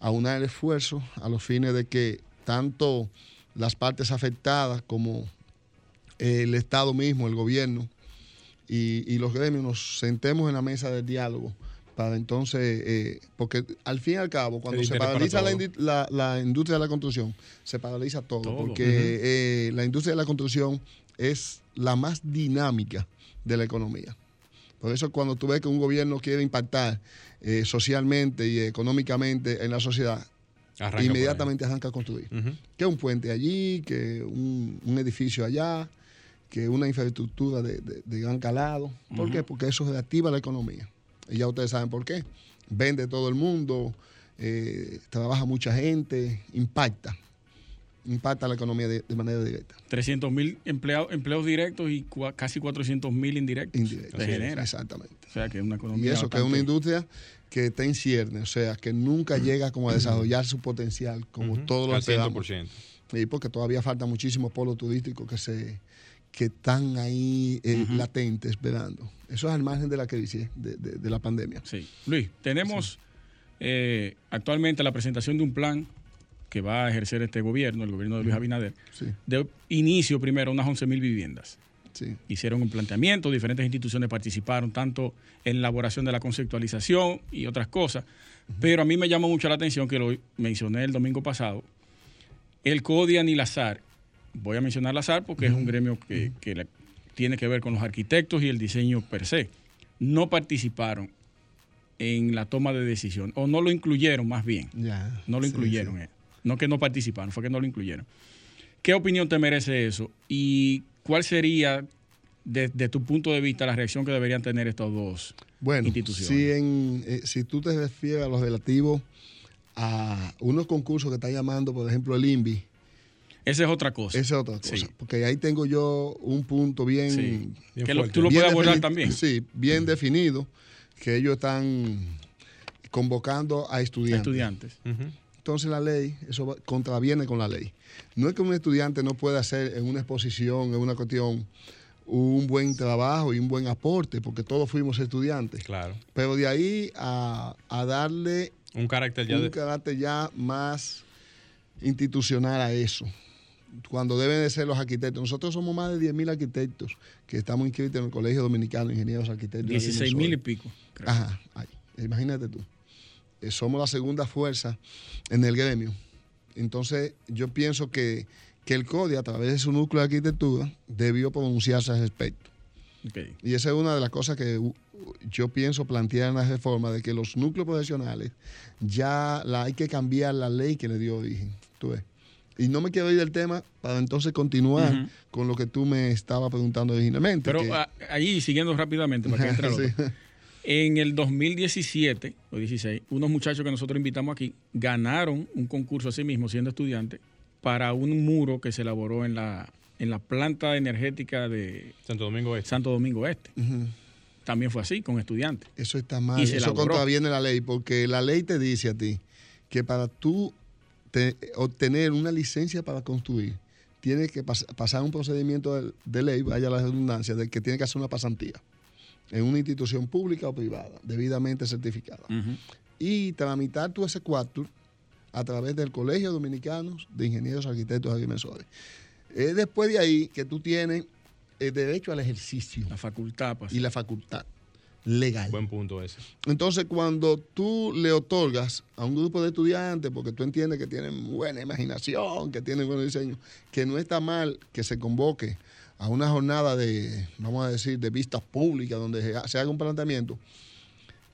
G: aunar el esfuerzo a los fines de que tanto las partes afectadas como el Estado mismo, el gobierno y, y los gremios nos sentemos en la mesa del diálogo para entonces, eh, porque al fin y al cabo, cuando se paraliza la, la- la industria de la construcción, se paraliza todo,
B: Todo.
G: porque eh, la industria de la construcción es la más dinámica de la economía. Por eso cuando tú ves que un gobierno quiere impactar eh, socialmente y económicamente en la sociedad,
C: Arranca
G: inmediatamente arranca a construir. Que un puente allí, que un, un edificio allá, que una infraestructura de, de- de gran calado. ¿Por qué? Porque eso reactiva la economía. Y ya ustedes saben por qué. Vende todo el mundo, eh, trabaja mucha gente, impacta. Impacta la economía de, de manera directa.
B: 300 mil empleados, empleos directos y cua- casi 400 mil indirectos.
G: Sí,
B: genera.
G: Exactamente.
B: O sea, que es una
G: Y
B: economía.
G: eso, que es una industria que está en cierne, o sea, que nunca llega como a desarrollar su potencial, como
C: Ujú.
G: todos lo
C: Al
G: esperamos.
C: 100%.
G: Sí, porque todavía faltan muchísimos polos turísticos que se que están ahí eh, latentes, esperando. Eso es al margen de la crisis, de, de- de la pandemia.
B: Sí. Luis, tenemos eh, actualmente la presentación de un plan que va a ejercer este gobierno, el gobierno de Luis Abinader,
G: Sí.
B: de inicio primero unas 11 mil viviendas.
G: Sí.
B: Hicieron un planteamiento, diferentes instituciones participaron, tanto en la elaboración de la conceptualización y otras cosas. Pero a mí me llamó mucho la atención, que lo mencioné el domingo pasado, el CODIA ni la SAR. Voy a mencionar la SAR porque es un gremio que, que la- tiene que ver con los arquitectos y el diseño per se. No participaron en la toma de decisión, o no lo incluyeron más bien.
G: Ya.
B: No lo
G: Sí,
B: incluyeron.
G: sí.
B: eh. No que no participaron, fue que no lo incluyeron. ¿Qué opinión te merece eso? ¿Y cuál sería, desde tu punto de vista, la reacción que deberían tener estos dos
G: Bueno,
B: instituciones?
G: si, en, eh, si tú te refieres a los relativos a unos concursos que está llamando, por ejemplo, el INVI,
B: Esa es otra cosa.
G: esa es otra cosa.
B: Sí.
G: Porque ahí tengo yo un punto bien.
B: Sí.
C: Bien
B: Que lo- tú lo
G: bien
B: puedes abordar también.
G: Sí, bien definido, que ellos están convocando a estudiantes.
B: Estudiantes.
C: Ujú.
G: Entonces la ley, eso va- contraviene con la ley. No es que un estudiante no pueda hacer en una exposición, en una cuestión, un buen trabajo y un buen aporte, porque todos fuimos estudiantes.
C: Claro.
G: Pero de ahí a, a darle
C: Un carácter ya
G: un
C: de.
G: carácter ya más institucional a eso, cuando deben de ser los arquitectos. Nosotros somos más de 10.000 arquitectos que estamos inscritos en el Colegio Dominicano de Ingenieros Arquitectos. de
B: 16 mil y
G: Venezuela.
B: pico. creo.
G: Ajá, ay, imagínate tú. Eh, somos la segunda fuerza en el gremio. Entonces, yo pienso que, que el CODI, a través de su núcleo de arquitectura, debió pronunciarse al respecto.
B: Ok.
G: Y esa es una de las cosas que yo pienso plantear en la reforma, de que los núcleos profesionales ya la, hay que cambiar la ley que le dio origen. Tú ves. Y no me quiero ir del tema para entonces continuar con lo que tú me estabas preguntando originalmente.
B: Pero
G: que-
B: ah, ahí, siguiendo rápidamente, para que entre
G: Sí.
B: otro. En el 2017 o 16, unos muchachos que nosotros invitamos aquí ganaron un concurso a sí mismos, siendo estudiantes, para un muro que se elaboró en la, en la planta energética de
C: Santo Domingo Este.
B: Santo Domingo Este. También fue así, con estudiantes.
G: Eso está mal.
B: Y se
G: Eso contraviene la ley, porque la ley te dice a ti que para tú te- obtener una licencia para construir, tienes que pas- pasar un procedimiento de, de ley, vaya la redundancia, de que tiene que hacer una pasantía en una institución pública o privada, debidamente certificada. Y tramitar tu S4 a través del Colegio Dominicano de Ingenieros, Arquitectos y Agrimensores. Es después de ahí que tú tienes el derecho al ejercicio
B: La facultad, pues.
G: y la facultad legal.
C: Buen punto ese.
G: Entonces, cuando tú le otorgas a un grupo de estudiantes, porque tú entiendes que tienen buena imaginación, que tienen buen diseño, que no está mal que se convoque a una jornada de, vamos a decir, de vistas públicas, donde se ha- se haga un planteamiento,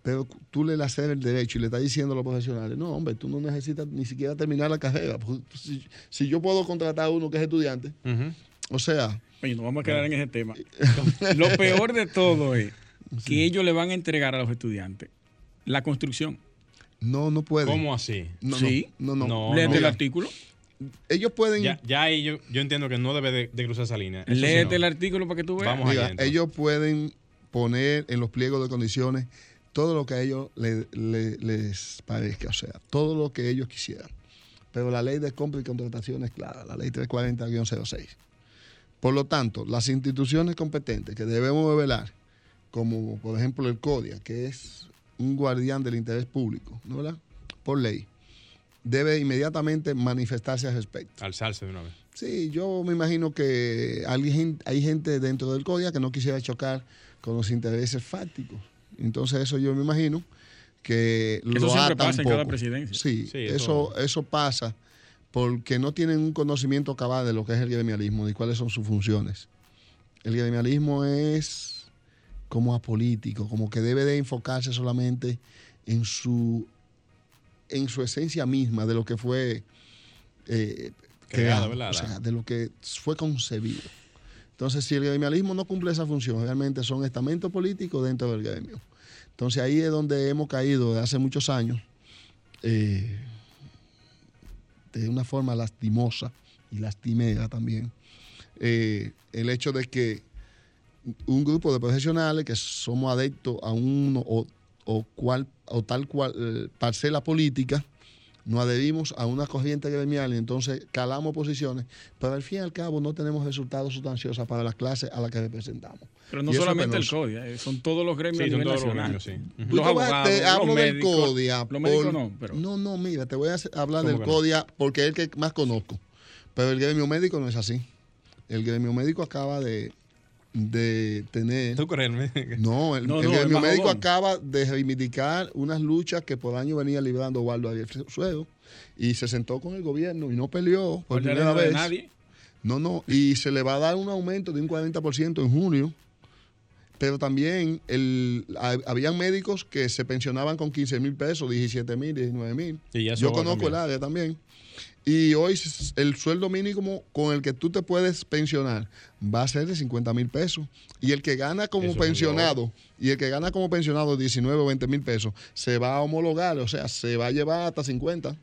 G: pero tú le das el derecho y le estás diciendo a los profesionales, no, hombre, tú no necesitas ni siquiera terminar la carrera. porque Si, si yo puedo contratar a uno que es estudiante, o sea,
B: Oye, nos vamos a quedar en ese tema. Lo peor de todo es que ellos le van a entregar a los estudiantes la construcción.
G: no, no pueden.
C: ¿Cómo así?
G: No,
B: Sí.
G: no, no.
C: No,
B: Léete el artículo.
G: Ellos pueden...
C: Ya, ya ahí yo, yo entiendo que no debe de, de cruzar esa línea. Eso sí
B: Léete
C: no.
B: el artículo para que tú veas.
C: Vamos
G: Mira,
C: allá,
G: ellos pueden poner en los pliegos de condiciones todo lo que a ellos le- le- les parezca, o sea, todo lo que ellos quisieran. Pero la ley de compra y contratación es clara, la ley 340-06. Por lo tanto, las instituciones competentes que debemos de velar, como por ejemplo el CODIA, que es un guardián del interés público, ¿no verdad? Por ley, debe inmediatamente manifestarse al respecto.
C: Alzarse de una vez.
G: Sí, yo me imagino que alguien, hay gente dentro del CODIA que no quisiera chocar con los intereses fácticos. Entonces eso yo me imagino que lo
B: Eso siempre pasa en cada presidencia.
G: Sí,
C: Sí,
G: eso,
C: eso-
G: eso pasa porque no tienen un conocimiento cabal de lo que es el gremialismo y cuáles son sus funciones. El gremialismo es como apolítico, como que debe de enfocarse solamente en su, en su esencia misma de lo que fue eh,
C: Creado,
G: creado,
C: ¿verdad?
G: o sea, de lo que fue concebido. Entonces, si el gremialismo no cumple esa función, realmente son estamentos políticos dentro del gremio. Entonces, ahí es donde hemos caído de hace muchos años, eh, de una forma lastimosa y lastimera también, eh, el hecho de que un grupo de profesionales que somos adeptos a uno o, o cual, o tal cual eh, parcela política, nos adherimos a una corriente gremial y entonces calamos posiciones, pero al fin y al cabo no tenemos resultados sustanciosos para las clases a las que representamos.
B: Pero no solamente el. CODIA, eh, son todos los gremios
C: Sí,
B: a
C: son
B: nivel
C: todos los gremios, sí.
G: Tú
B: Los
G: te vas-
B: abogados,
G: te
B: los
G: hablo del
B: médicos.
G: CODIA.
B: Los médicos no, pero
G: No, no, mira, te voy a hablar
C: ¿Cómo
G: del
C: no?
G: CODIA porque es el que más conozco. Pero el gremio médico no es así. El gremio médico acaba de de tener.
C: ¿Tú crees? el médico?
G: No, el,
B: No,
G: el
B: no,
G: gremio
B: el
G: médico acaba de reivindicar unas luchas que por años venía librando Waldo Ariel Suedo y se sentó con el gobierno y no peleó por primera vez.
B: nadie.
G: No, no, y se le va a dar un aumento de un 40% en junio. Pero también el, ha- habían médicos que se pensionaban con 15 mil pesos, 17 mil, 19 mil. Yo conozco el área también. Y hoy el sueldo mínimo con el que tú te puedes pensionar va a ser de 50 mil pesos. Y el que gana como
C: Eso
G: pensionado, y el que gana como pensionado 19 o 20 mil pesos, se va a homologar, o sea, se va a llevar hasta 50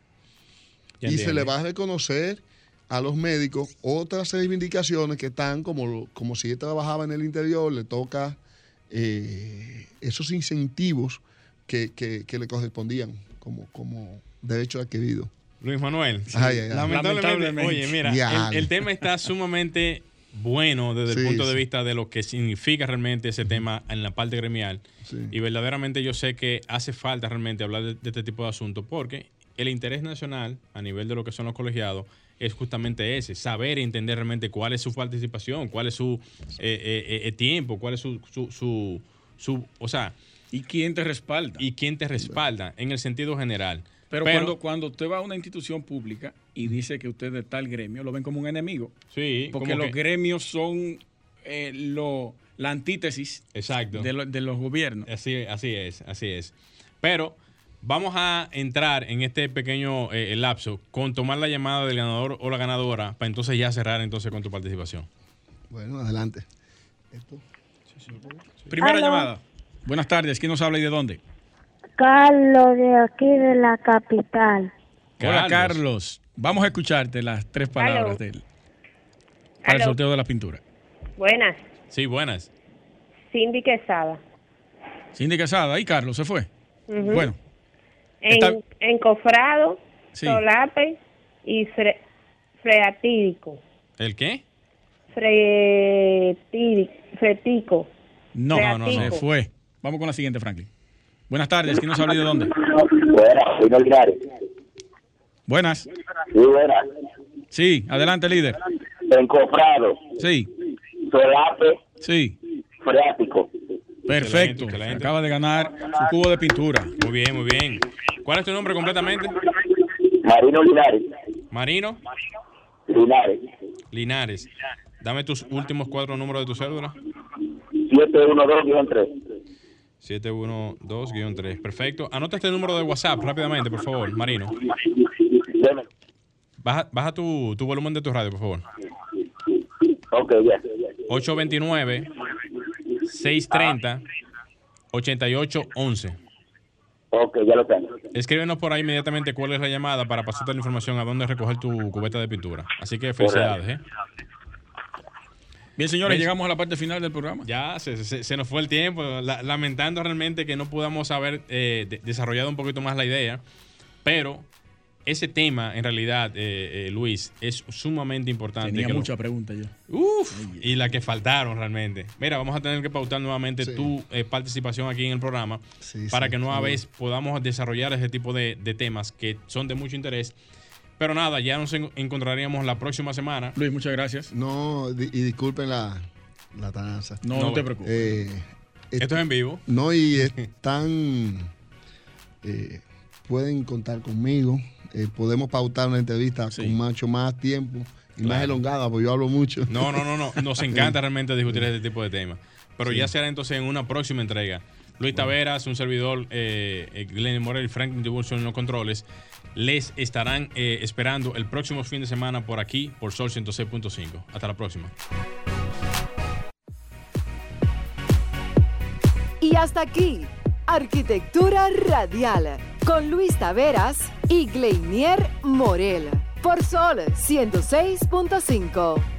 C: Ya
G: y se le va a reconocer a los médicos otras reivindicaciones que están como, como si él trabajaba en el interior, le toca eh, esos incentivos que, que- que le correspondían como, como derecho adquirido.
C: Luis Manuel,
G: Ay, ay, ay.
C: lamentablemente,
B: Lamentablemente.
C: oye, mira, el, el tema está sumamente bueno desde el
G: Sí,
C: punto de vista de lo que significa realmente ese tema en la parte gremial.
G: Sí.
C: Y verdaderamente yo sé que hace falta realmente hablar de, de este tipo de asuntos porque el interés nacional a nivel de lo que son los colegiados es justamente ese, saber y entender realmente cuál es su participación, cuál es su eh, eh, eh, tiempo, cuál es su, su, su, su- o sea,
B: ¿Y quién te respalda?
C: y quién te respalda en el sentido general.
B: Pero, cuando, cuando usted va a una institución pública y dice que usted es de tal gremio, lo ven como un enemigo.
C: sí,
B: Porque los
C: que-
B: gremios son eh, lo, la antítesis
C: Exacto.
B: de, lo- de los gobiernos.
C: Así, así es, así es. Pero vamos a entrar en este pequeño eh, lapso con tomar la llamada del ganador o la ganadora para entonces ya cerrar entonces con tu participación.
G: Bueno, adelante. Esto.
B: Primera
H: Aló.
B: llamada. Buenas tardes. ¿Quién nos habla y de dónde?
H: Carlos de aquí de la capital.
B: Hola,
C: Carlos.
B: Carlos. Vamos a escucharte las tres palabras
I: Aló.
B: de él. Para el sorteo de la pintura.
I: Buenas,
C: Sí, buenas.
I: Cindy Quesada.
B: Cindy Casada. ¿Y Carlos se fue? Bueno,
I: En,
B: Está-
I: encofrado,
B: Sí.
I: solape y fre- freatídico.
C: ¿El qué?
I: Fretídico. Fretico.
B: no, no, no, se fue. Vamos con la siguiente, Franklin. Buenas tardes. ¿Quién nos habla y de dónde?
J: Buenas, Linares.
B: Buenas.
J: Sí, buenas.
B: Sí, adelante, líder.
J: Encofrado,
B: Sí,
J: solape,
B: sí.
J: freático.
B: Perfecto.
C: excelente.
B: Acaba de ganar su cubo de pintura.
C: Muy bien, muy bien. ¿Cuál es tu nombre completamente?
J: Marino Linares.
C: Marino
J: Linares.
C: Linares. Dame tus últimos cuatro números de tu cédula.
J: 712-3.
C: 712-3. Perfecto. Anota este número de WhatsApp rápidamente, por favor, Marino. Baja, baja tu, tu volumen de tu radio, por favor.
J: Ok, ya.
C: 829-630-8811.
J: Ok, ya lo tengo.
C: Escríbenos por ahí inmediatamente cuál es la llamada para pasarte la información a dónde recoger tu cubeta de pintura. Así que felicidades, ¿eh?
B: Bien, señores, llegamos a la parte final del programa.
C: Ya se, se- se nos fue el tiempo, la- lamentando realmente que no podamos haber eh, de- desarrollado un poquito más la idea, pero ese tema en realidad, eh, eh, Luis, es sumamente importante.
B: Tenía
C: que lo-
B: muchas preguntas yo.
C: Uf, y la que faltaron realmente. Mira, vamos a tener que pautar nuevamente
G: Sí.
C: tu eh, participación aquí en el programa
G: Sí,
C: para
G: sí,
C: que nueva vez podamos desarrollar ese tipo de, de temas que son de mucho interés. Pero nada, ya nos en- encontraríamos la próxima semana.
B: Luis, muchas gracias.
G: No, di- y disculpen la, la tardanza.
B: No,
C: No,
B: no, te preocupes.
G: Eh, est-
C: Esto es en vivo.
G: No, y están. eh, pueden contar conmigo. eh, podemos pautar una entrevista
B: Sí.
G: con mucho más tiempo y más elongada, porque yo hablo mucho.
C: No, no, no, no. Nos encanta realmente discutir este tipo de temas. Pero ya será entonces en una próxima entrega. Luis Taveras, un servidor, eh, Glenn Morel y Franklin Divulsion en los controles, les estarán eh, esperando el próximo fin de semana por aquí, por Sol 106.5. Hasta la próxima.
A: Y hasta aquí, Arquitectura Radial, con Luis Taveras y Gleinier Morel, por Sol 106.5.